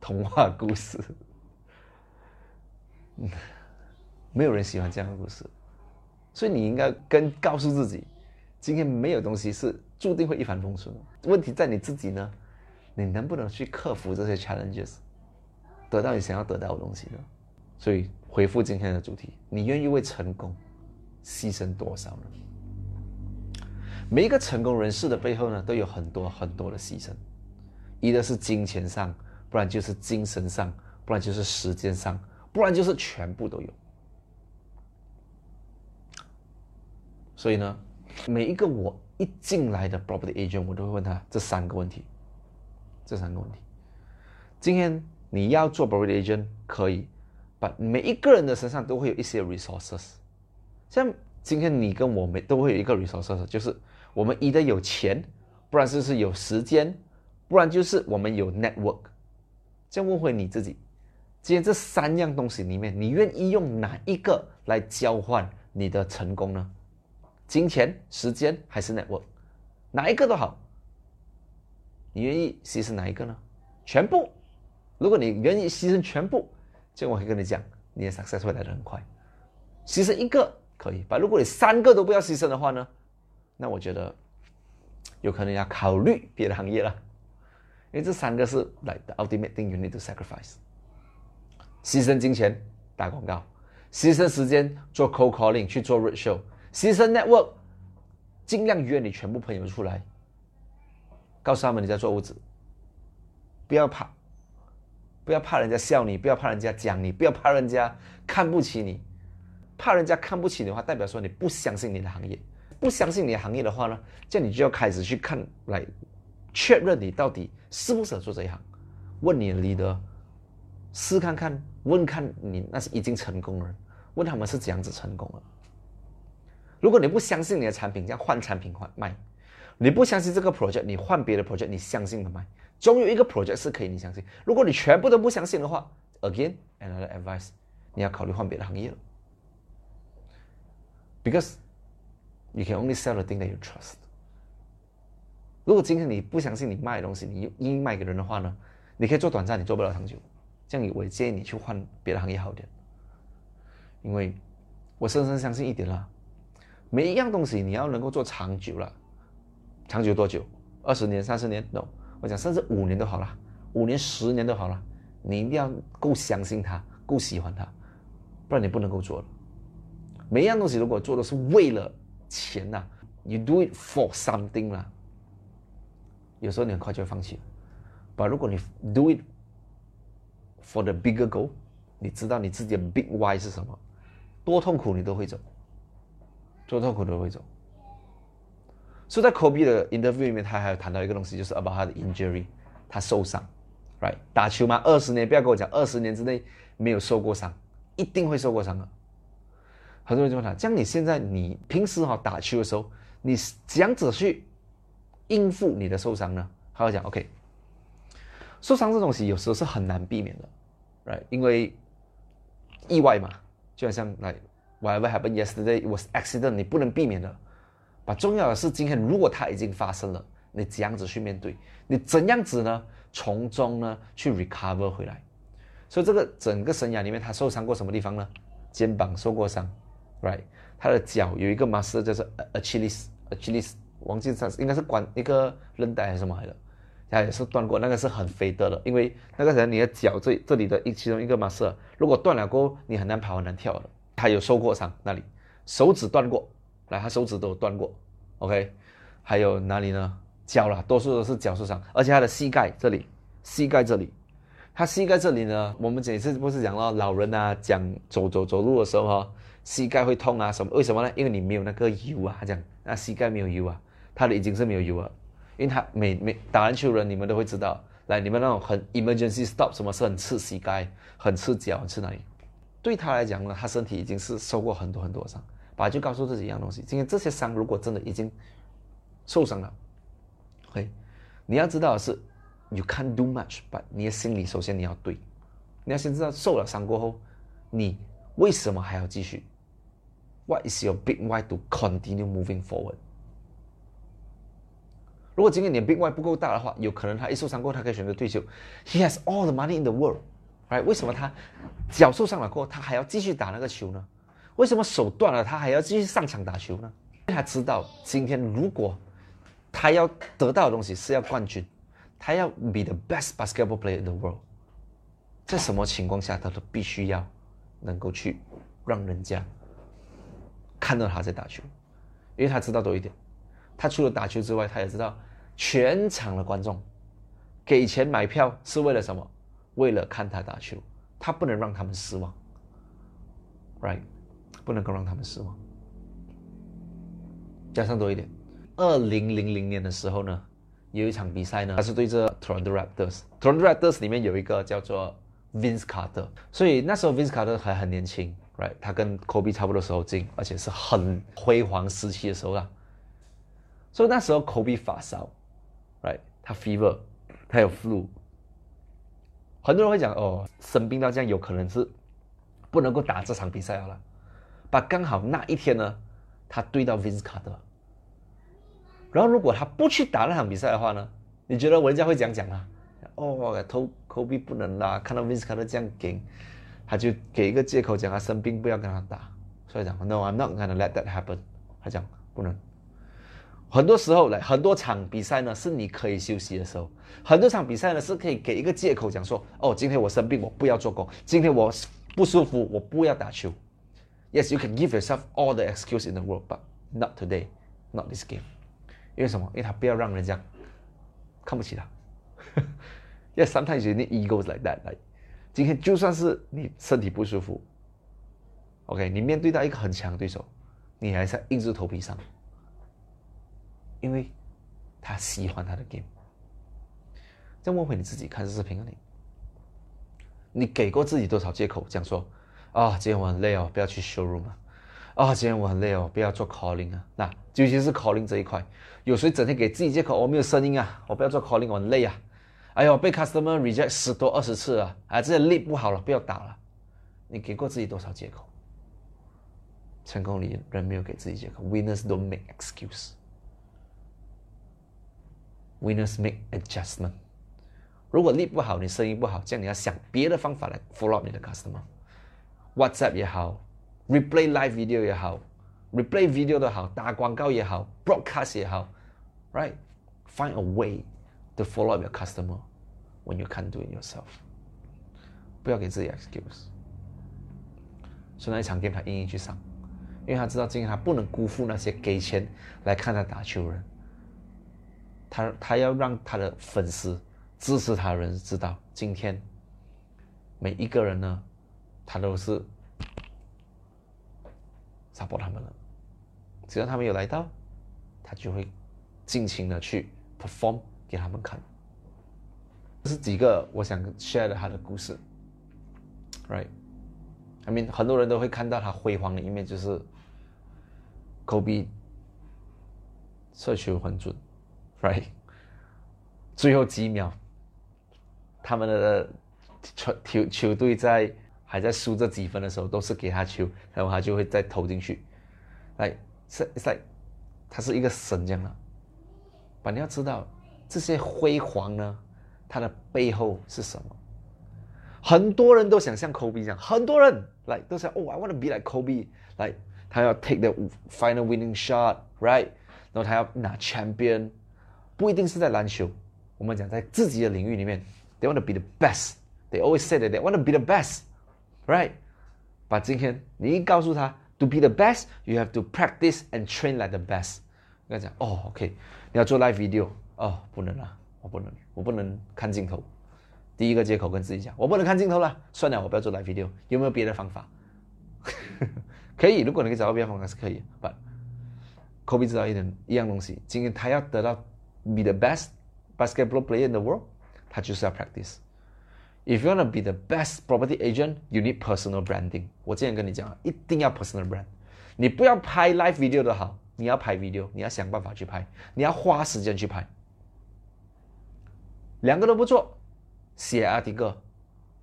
童话故事，没有人喜欢这样的故事，所以你应该跟告诉自己，今天没有东西是注定会一帆风顺，问题在你自己呢，你能不能去克服这些 challenges？得到你想要得到的东西的？所以回复今天的主题，你愿意为成功牺牲多少呢？每一个成功人士的背后呢，都有很多很多的牺牲，一个是金钱上，不然就是精神上，不然就是时间上，不然就是全部都有。所以呢，每一个我一进来的 property agent，我都会问他这三个问题，这三个问题，今天。你要做 property agent 可以，把每一个人的身上都会有一些 resources，像今天你跟我们都会有一个 resources，就是我们一的有钱，不然就是有时间，不然就是我们有 network。这样问回你自己，今天这三样东西里面，你愿意用哪一个来交换你的成功呢？金钱、时间还是 network？哪一个都好，你愿意牺牲哪一个呢？全部。如果你愿意牺牲全部，就我可以跟你讲，你的 success 会来的很快。牺牲一个可以，把如果你三个都不要牺牲的话呢，那我觉得有可能要考虑别的行业了。因为这三个是 like the ultimate thing you need to sacrifice。牺牲金钱打广告，牺牲时间做 cold calling 去做 red show，牺牲 network，尽量约你全部朋友出来，告诉他们你在做屋子，不要怕。不要怕人家笑你，不要怕人家讲你，不要怕人家看不起你。怕人家看不起你的话，代表说你不相信你的行业。不相信你的行业的话呢，这样你就要开始去看来确认你到底适不适合做这一行。问你的 leader，试看看，问看你那是已经成功了，问他们是怎样子成功了。如果你不相信你的产品，这样换产品换卖。你不相信这个 project，你换别的 project，你相信的卖。总有一个 project 是可以你相信。如果你全部都不相信的话，again another advice，你要考虑换别的行业了。Because you can only sell the thing that you trust。如果今天你不相信你卖的东西，你硬卖给人的话呢，你可以做短暂，你做不了长久。这样我也建议你去换别的行业好点。因为我深深相信一点啦，每一样东西你要能够做长久了，长久多久？二十年、三十年？No。我讲甚至五年都好了，五年、十年都好了，你一定要够相信他，够喜欢他，不然你不能够做了。每一样东西如果做的是为了钱呐，you do it for something 啦，有时候你很快就会放弃。但如果你 do it for the bigger goal，你知道你自己的 big why 是什么，多痛苦你都会走，多痛苦都会走。所以在 Kobe 的 interview 里面，他还有谈到一个东西，就是 about 他的 injury，他受伤，right？打球嘛，二十年，不要跟我讲二十年之内没有受过伤，一定会受过伤的。很多人就问他，这样你现在你平时哈打球的时候，你怎样子去应付你的受伤呢？他会讲，OK，受伤这东西有时候是很难避免的，right？因为意外嘛，就好像 like whatever happened yesterday was accident，你不能避免的。把重要的是，今天如果它已经发生了，你怎样子去面对？你怎样子呢？从中呢去 recover 回来。所以这个整个生涯里面，他受伤过什么地方呢？肩膀受过伤，right？他的脚有一个 muscle 叫做 Achilles，Achilles 忘记它应该是关一个韧带还是什么来的，他也是断过，那个是很非得的，因为那个人你的脚这这里的一其中一个 muscle 如果断了过后，你很难跑很难跳的。他有受过伤，那里手指断过。来，他手指都有断过，OK，还有哪里呢？脚啦，多数都是脚受伤，而且他的膝盖这里，膝盖这里，他膝盖这里呢，我们这次不是讲到老人啊，讲走走走路的时候哈，膝盖会痛啊什么？为什么呢？因为你没有那个油啊，他讲那膝盖没有油啊，他的已经是没有油了，因为他每每打篮球人你们都会知道，来你们那种很 emergency stop 什么是很刺膝盖，很刺脚，很刺哪里？对他来讲呢，他身体已经是受过很多很多伤。把就告诉自己一样东西，今天这些伤如果真的已经受伤了，OK，你要知道的是，you can't do much，but 你的心里首先你要对，你要先知道受了伤过后，你为什么还要继续？What is your big why to continue moving forward？如果今天你的 big why 不够大的话，有可能他一受伤过后，他可以选择退休。He has all the money in the world，right？为什么他脚受伤了过后，他还要继续打那个球呢？为什么手断了，他还要继续上场打球呢？因为他知道今天如果他要得到的东西是要冠军，他要 be the best basketball player in the world，在什么情况下他都必须要能够去让人家看到他在打球，因为他知道多一点，他除了打球之外，他也知道全场的观众给钱买票是为了什么？为了看他打球，他不能让他们失望，right？不能够让他们失望。加上多一点，二零零零年的时候呢，有一场比赛呢，他是对着 Toronto Raptors。Toronto Raptors 里面有一个叫做 Vince Carter，所以那时候 Vince Carter 还很年轻，right？他跟 Kobe 差不多时候进，而且是很辉煌时期的时候啦。所以那时候 Kobe 发烧，right？他 fever，他有 flu。很多人会讲哦，生病到这样，有可能是不能够打这场比赛了。把刚好那一天呢，他对到 Vince Carter，然后如果他不去打那场比赛的话呢你觉得人家会讲讲啊？哦，投科比不能啦，看到 Vince Carter 这样给，他就给一个借口讲他生病不要跟他打，所以讲 No，I'm not gonna let that happen。他讲不能。很多时候来很多场比赛呢，是你可以休息的时候；很多场比赛呢，是可以给一个借口讲说，哦，今天我生病，我不要做工；今天我不舒服，我不要打球。Yes, you can give yourself all the excuse in the world, but not today, not this game. 因为什么？因为他不要让人家看不起他。Yes, sometimes you need egos like that. Like 今天就算是你身体不舒服，OK，你面对到一个很强的对手，你还是要硬着头皮上，因为他喜欢他的 game。再问回你自己，看视频啊你，你给过自己多少借口？讲说啊，今天我很累哦，不要去 showroom 啊。今天我很累哦，不要做 calling 啊。那尤其是 calling 这一块，有谁整天给自己借口？我没有声音啊，我不要做 calling，我很累啊。哎呦，被 customer reject 十多二十次了，啊，这些力不好了，不要打了。你给过自己多少借口？成功里人没有给自己借口，winners don't make excuse。Winners make adjustment。如果力不好，你生意不好，这样你要想别的方法来 follow up 你的 customer。WhatsApp 也好，replay live video 也好，replay video 都好，打广告也好，broadcast 也好，right？Find a way to follow up your customer when you can't do it yourself。不要给自己 excuse。所以那一场 game 他硬硬去上，因为他知道今天他不能辜负那些给钱来看他打球人。他他要让他的粉丝支持他的人知道，今天每一个人呢，他都是杀爆他们了。只要他们有来到，他就会尽情的去 perform 给他们看。这是几个我想 share 的他的故事，right？I mean 很多人都会看到他辉煌的一面，就是 Kobe 射球很准，right？最后几秒，他们的球球球队在还在输这几分的时候，都是给他球，然后他就会再投进去，来是是，他是一个神这样的。但你要知道，这些辉煌呢，它的背后是什么？很多人都想像 Kobe 这样，很多人来都想哦，I want to be like Kobe，来他要 take the final winning shot，right？然后他要拿 champion，不一定是在篮球。我们讲在自己的领域里面，they want to be the best。They always say that they want to be the best, right? 把今天你一告诉他，to be the best, you have to practice and train like the best。跟他讲，哦，OK，你要做 live video，哦，不能了，我不能，我不能看镜头。第一个借口跟自己讲，我不能看镜头了，算了，我不要做 live video。有没有别的方法？可以，如果你可以找到别的方法是可以。But Kobe 知道一点一样东西，今天他要得到 be the best。basketball player in the world，他就是要 practice。If you wanna be the best property agent, you need personal branding。我之前跟你讲，一定要 personal brand。你不要拍 live video 的好，你要拍 video，你要想办法去拍，你要花时间去拍。两个都不做，写 article；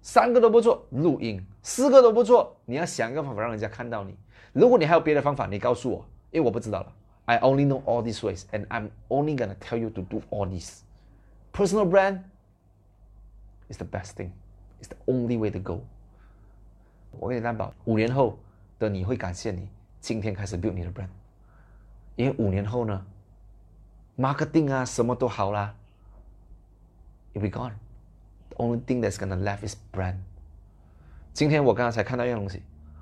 三个都不做，录音；四个都不做，你要想一个方法让人家看到你。如果你还有别的方法，你告诉我，因为我不知道了。I only know all these ways, and I'm only gonna tell you to do all these. Personal brand is the best thing. It's the only way to go. 我跟你担保，五年后的你会感谢你今天开始 build 你的 brand，因为五年后呢，marketing 啊什么都好啦，it'll be gone. The only thing that's gonna left is brand. 今天我刚刚才看到一样东西，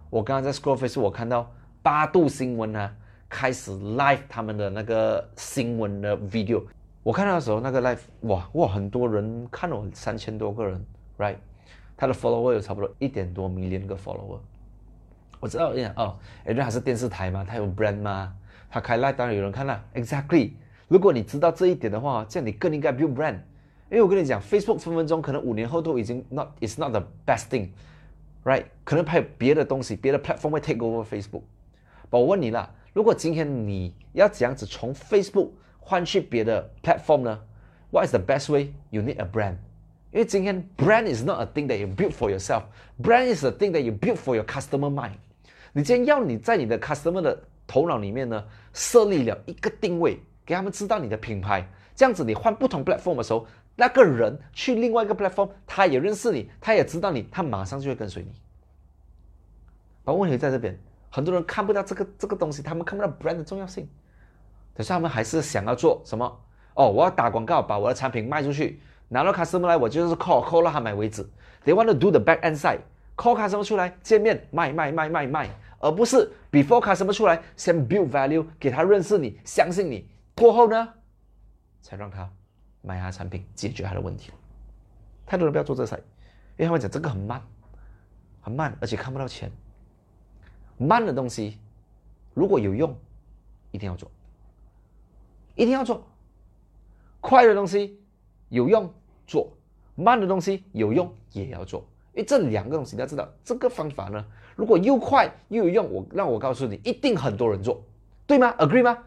我刚刚在 scroll face 我看到八度新闻啊开始 live 他们的那个新闻的 video。我看到的时候，那个 live 哇哇很多人看了，三千多个人，right？他的 follower 有差不多一点多 million 个 follower。我知道，哦，人家还是电视台嘛，他有 brand 吗？他开 live 当然有人看了，exactly。如果你知道这一点的话，这样你更应该 build brand。因为我跟你讲，Facebook 分分钟可能五年后都已经 not is not the best thing，right？可能还有别的东西，别的 platform 会 take over Facebook。我问你啦，如果今天你要这样子从 Facebook 换去别的 platform 呢？What is the best way? You need a brand. 因为今天 brand is not a thing that you build for yourself. Brand is a thing that you build for your customer mind. 你今天要你在你的 customer 的头脑里面呢，设立了一个定位，给他们知道你的品牌这样子你换不同 platform 的时候，那个人去另外一个 platform，他也认识你，他也知道你，他马上就会跟随你。把问题在这边，很多人看不到这个这个东西，他们看不到 brand 的重要性，可是他们还是想要做什么？哦，我要打广告，把我的产品卖出去，拿到 customer 来，我就是 call call 到他买为止。They want to do the back end side，call customer 出来见面卖卖卖卖卖，而不是 before customer 出来先 build value 给他认识你，相信你，过后呢，才让他买他产品，解决他的问题。太多人不要做这 side，因为他们讲这个很慢，很慢，而且看不到钱。慢的东西如果有用，一定要做，一定要做。快的东西有用做，慢的东西有用也要做。因为这两个东西你要知道，这个方法呢，如果又快又有用，我让我告诉你，一定很多人做，对吗？Agree 吗？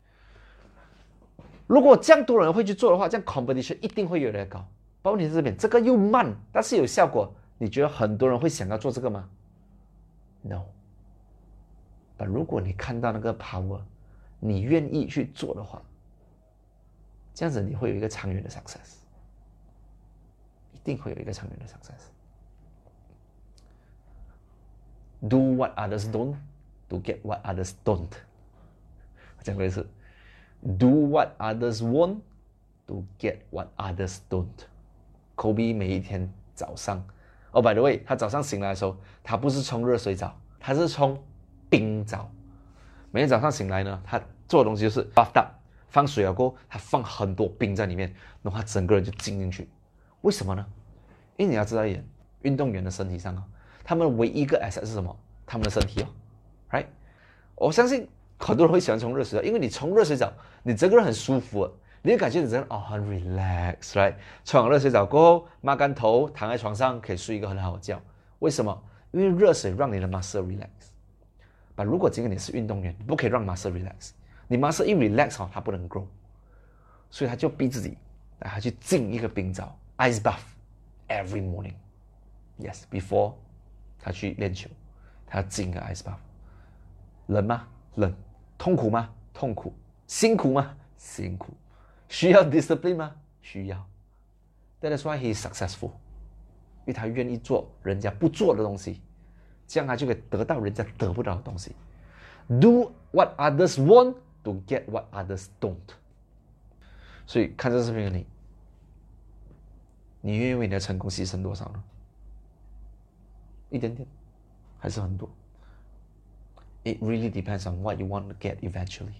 如果这样多人会去做的话，这样 competition 一定会越来越高。问题是这边，这个又慢，但是有效果，你觉得很多人会想要做这个吗？No。但如果你看到那个 power，你愿意去做的话。这样子你会有一个长远的 success，一定会有一个长远的 success。Do what others don't, to get what others don't。讲过一次，Do what others want, to get what others don't。Kobe 每一天早上，哦，by the way，他早上醒来的时候，他不是冲热水澡，他是冲冰澡。每天早上醒来呢，他做的东西就是 bath up。放水了过后，他放很多冰在里面，然后他整个人就浸进去。为什么呢？因为你要知道一点，运动员的身体上啊，他们唯一一个 asset 是什么？他们的身体哦，right？我相信很多人会喜欢冲热水澡，因为你冲热水澡，你整个人很舒服，你会感觉你真的哦很 relax，right？冲完热水澡过后，抹干头，躺在床上可以睡一个很好的觉。为什么？因为热水让你的 muscle relax。但如果今天你是运动员，不可以让 muscle relax。你妈是一 relax 哈，他不能 grow，所以他就逼自己，他去浸一个冰澡，ice bath every morning，yes，before 他去练球，他要浸个 ice bath，冷吗？冷，痛苦吗？痛苦，辛苦吗？辛苦，需要 discipline 吗？需要，That is why he is successful，因为他愿意做人家不做的东西，这样他就可以得到人家得不到的东西，do what others want。To get what others don't，所以看这视频的你，你愿意为你的成功牺牲多少呢？一点点，还是很多？It really depends on what you want to get eventually.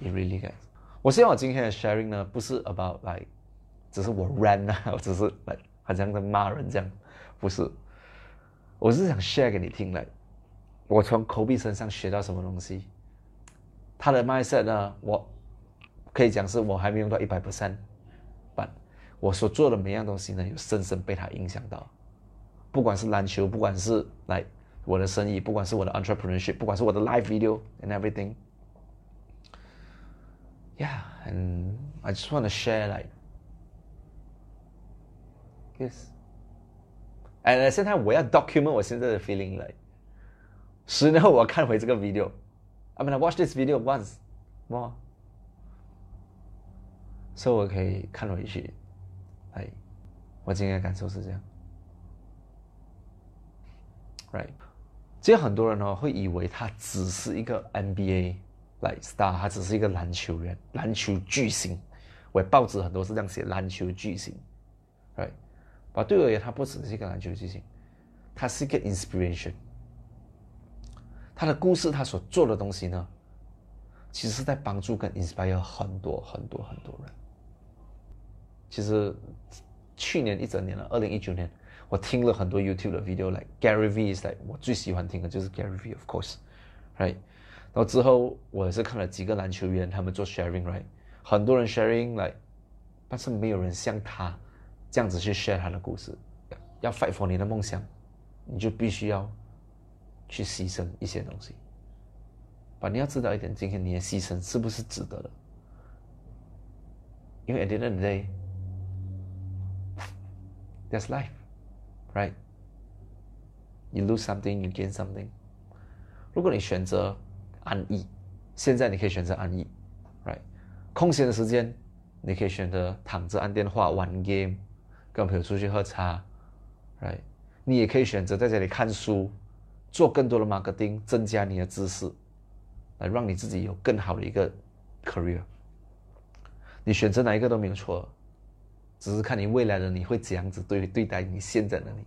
It really does. 我希望我今天的 sharing 呢，不是 about like，只是我 run 啊，我只是好像在骂人这样，不是。我是想 share 给你听来，我从 Kobe 身上学到什么东西。他的 mindset 呢？我可以讲是我还没用到一百 percent，但我所做的每样东西呢，有深深被他影响到。不管是篮球，不管是来我的生意，不管是我的 entrepreneurship，不管是我的 live video and everything。Yeah, and I just want to share like this. And 现在我要 document 我现在的 feeling like，十年后我看回这个 video。 I mean, I watched this video once more，所以我可以看回去。哎，我今天的感受是这样。Right，其实很多人呢会以为他只是一个 NBA like star，他只是一个篮球员、篮球巨星。我报纸很多是这样写，篮球巨星。Right，啊，对我而言，他不只是一个篮球巨星，他是一个 inspiration。他的故事，他所做的东西呢，其实是在帮助跟 inspire 很多很多很多人。其实去年一整年了，二零一九年，我听了很多 YouTube 的 video，like Gary V is like 我最喜欢听的就是 Gary V，of course，right？然后之后我也是看了几个篮球员，他们做 sharing，right？很多人 sharing，like，但是没有人像他这样子去 share 他的故事。要 fight for 你的梦想，你就必须要。去牺牲一些东西，把你要知道一点，今天你的牺牲是不是值得的？因为 at the end of the day, that's life, right? You lose something, you gain something. 如果你选择安逸，现在你可以选择安逸，right？空闲的时间，你可以选择躺着按电话、玩 game，跟朋友出去喝茶，right？你也可以选择在家里看书，做更多的 marketing，增加你的知识，来让你自己有更好的一个 career。你选择哪一个都没有错，只是看你未来的你会怎样子对对待你现在的你，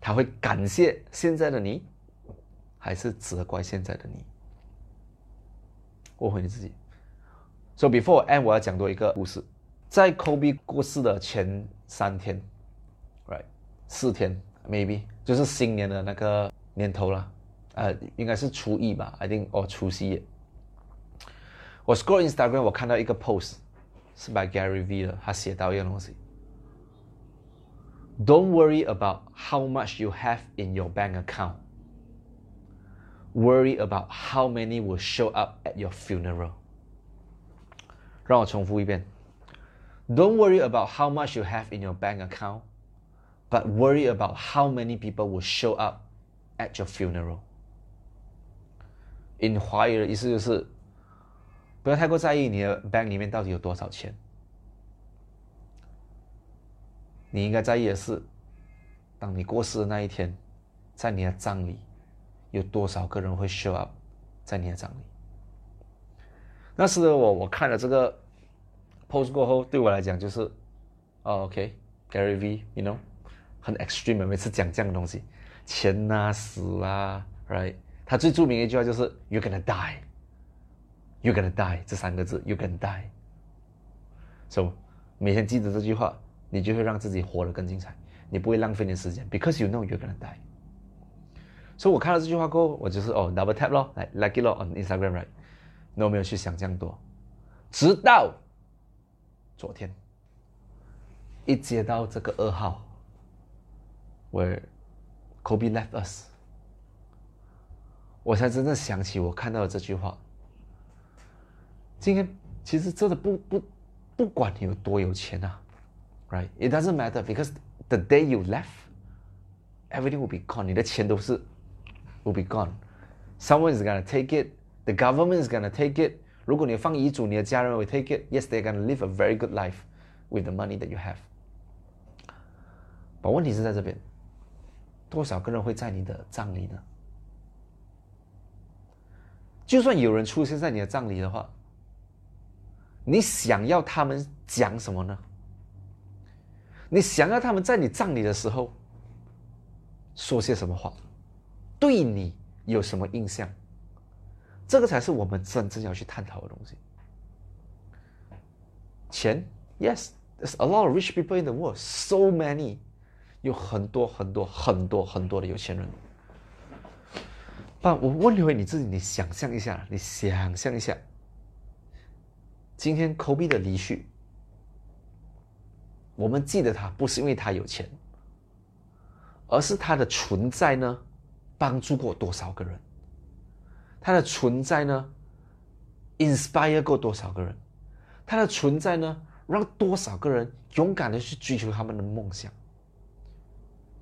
他会感谢现在的你，还是责怪现在的你？我问你自己。So before end，我要讲多一个故事，在 Kobe 过世的前三天，right，四天 maybe 就是新年的那个年头了，呃，应该是初一吧，I think 哦除夕夜。我 scroll Instagram，我看到一个 post。是 by Gary V 的，他写到一个东西：Don't worry about how much you have in your bank account. Worry about how many will show up at your funeral. 让我重复一遍：Don't worry about how much you have in your bank account, but worry about how many people will show up at your funeral. In 华语的意思就是。不要太过在意你的 bank 里面到底有多少钱，你应该在意的是，当你过世的那一天，在你的葬礼，有多少个人会 show up 在你的葬礼。那时的我，我看了这个 post 过后，对我来讲就是，，OK，Gary V，you know，很 extreme，每次讲这样的东西，钱啊，死啊，right？他最著名的一句话就是 “You're gonna die”。You're gonna die 这三个字，You're gonna die。So 每天记得这句话，你就会让自己活得更精彩，你不会浪费你的时间，because you know you're gonna die。所以我看到这句话过后，我就是哦 double tap 咯，来 like it 咯 on Instagram right，那我没有去想这样多，直到昨天一接到这个噩耗我 Kobe left us，我才真正想起我看到的这句话。今天其实真的不不不管你有多有钱啊，right？It doesn't matter because the day you left, everything will be gone。你的钱都是 will be gone。Someone is gonna take it. The government is gonna take it. 如果你放遗嘱，你的家人会 take it. Yes, they're gonna live a very good life with the money that you have. 把问题是在这边， 多少个人会在你的葬礼呢？就算有人出现在你的葬礼的话，你想要他们讲什么呢？你想要他们在你葬礼的时候说些什么话？对你有什么印象？这个才是我们真正要去探讨的东西。钱，Yes，there's a lot of rich people in the world，so many，有很多很多很多很多的有钱人。但我问你回你自己，你想象一下，你想象一下。今天 Kobe 的离去，我们记得他不是因为他有钱，而是他的存在呢，帮助过多少个人？他的存在呢，inspire 过多少个人？他的存在呢，让多少个人勇敢的去追求他们的梦想？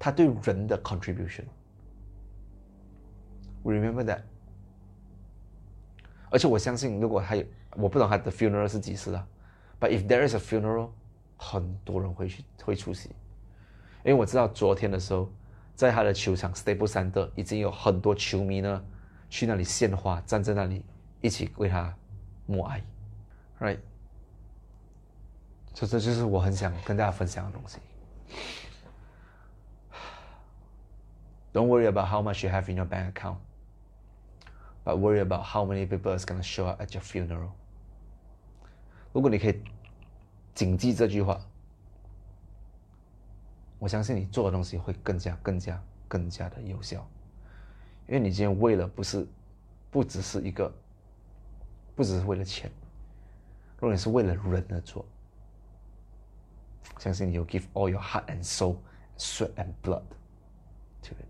他对人的 contribution，remember that。而且我相信，如果他有。我不懂他的 funeral 是几时啊，But if there is a funeral，很多人会去会出席，因为我知道昨天的时候，在他的球场 Staples Center 已经有很多球迷呢去那里献花，站在那里一起为他默哀，Right？这这就是我很想跟大家分享的东西。Don't worry about how much you have in your bank account, but worry about how many people is gonna show up at your funeral. 如果你可以谨记这句话，我相信你做的东西会更加、更加、更加的有效，因为你今天为了不是，不只是一个，不只是为了钱，如果你是为了人而做，相信你有 give all your heart and soul, sweat and blood to it.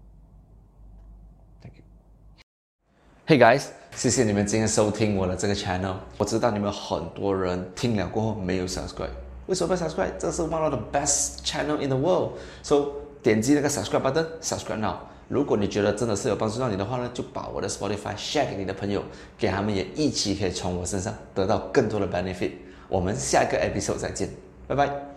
Hey guys. 谢谢你们今天收听我的这个 channel。我知道你们很多人听了过后没有 subscribe，为什么不 subscribe？这是 one of the best channel in the world。So 点击那个 subscribe but subscribe now。如果你觉得真的是有帮助到你的话呢，就把我的 Spotify share 给你的朋友，给他们也一起可以从我身上得到更多的 benefit。我们下一个 episode 再见，拜拜。